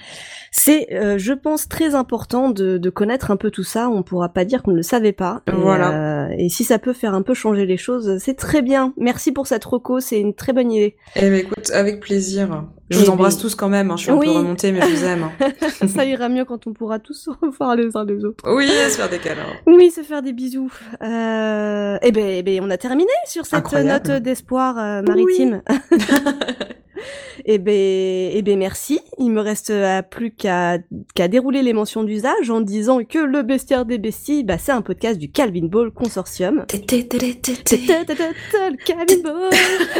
c'est, euh, je pense, très important de, de connaître un peu tout ça. On pourra pas dire qu'on ne le savait pas. Et, Voilà. et si ça peut faire un peu changer les choses, c'est très bien. Merci pour cette reco, c'est une très bonne idée. Eh ben écoute, avec plaisir. Je vous embrasse tous quand même. hein. Je suis un peu remontée, mais je vous aime. hein. ça ira mieux quand on pourra tous se revoir les uns les autres. Oui, se faire des câlins. Oui, se faire des bisous. Euh... Eh ben, eh ben, on a terminé sur cette Incroyable. note d'espoir euh, maritime. eh ben, eh ben, merci. Il me reste euh, plus qu'à qu'à dérouler les mentions d'usage en disant que le bestiaire des besties, bah, c'est un podcast du Calvin Ball Consortium. Le Calvin Ball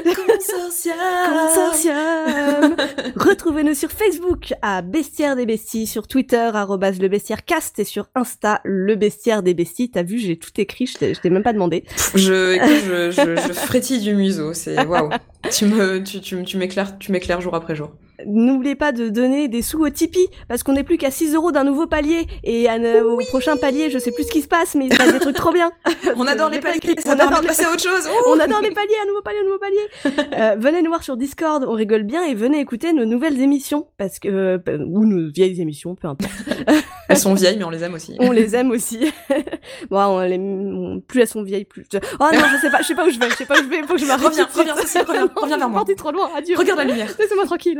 Consortium. Retrouvez-nous sur Facebook à Bestiaire des Besties, sur Twitter arrobase le bestiaire cast et sur Insta le bestiaire des besties. T'as vu, j'ai tout écrit, je t'ai même pas demandé. Je, je, je, je frétille du museau. C'est waouh. Tu me, m'éclaires jour après jour. N'oubliez pas de donner des sous au Tipeee, parce qu'on n'est plus qu'à 6 euros d'un nouveau palier. Et à au prochain palier, je sais plus ce qui se passe, mais il se passe des trucs trop bien. On adore les paliers. Ça On adore de passer à autre chose. Ouh On adore les paliers, un nouveau palier, un nouveau palier. Euh, venez nous voir sur Discord, on rigole bien et venez écouter nos nouvelles émissions parce que euh, ou nos vieilles émissions, peu importe. Elles sont vieilles, mais on les aime aussi. On les aime aussi. bon, on les... on- plus elles sont vieilles, plus. Oh non, je sais pas, je sais pas où je vais, je sais pas où je vais, faut que je m'arrête. Reviens, reviens, reviens, reviens vers moi. Trop loin, adieu. Regarde la lumière. Laissez-moi tranquille.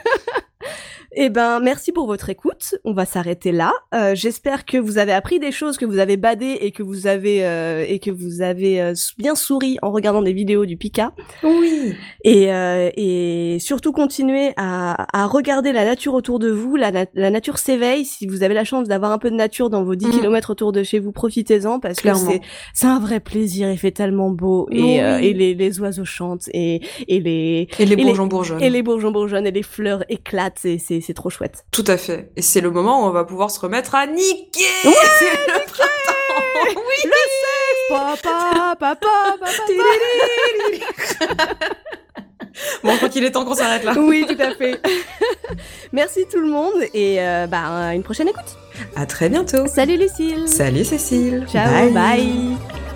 Eh ben, merci pour votre écoute. On va s'arrêter là. Euh, J'espère que vous avez appris des choses, que vous avez badé et que vous avez euh, et que vous avez euh, bien souri en regardant des vidéos du Pika. Oui. Et, euh, et surtout continuez à, à regarder la nature autour de vous. La, la nature s'éveille. Si vous avez la chance d'avoir un peu de nature dans vos 10 Mhm. km autour de chez vous, profitez-en parce Clairement. que c'est c'est un vrai plaisir. Il fait tellement beau et, Oui. euh, et les, les oiseaux chantent et, et les Et les bourgeons bourgeonnent. et les bourgeons bourgeonnent et les fleurs éclatent. C'est c'est trop chouette. Tout à fait. Et c'est le moment où on va pouvoir se remettre à niquer. Ouais, c'est le printemps. Oui. Papa, papa, papa, Bon, je crois qu'il est temps qu'on s'arrête là. Oui, tout à fait. Merci tout le monde et euh, bah, une prochaine écoute. À très bientôt. Salut Lucille. Salut Cécile. Ciao, bye. Ah,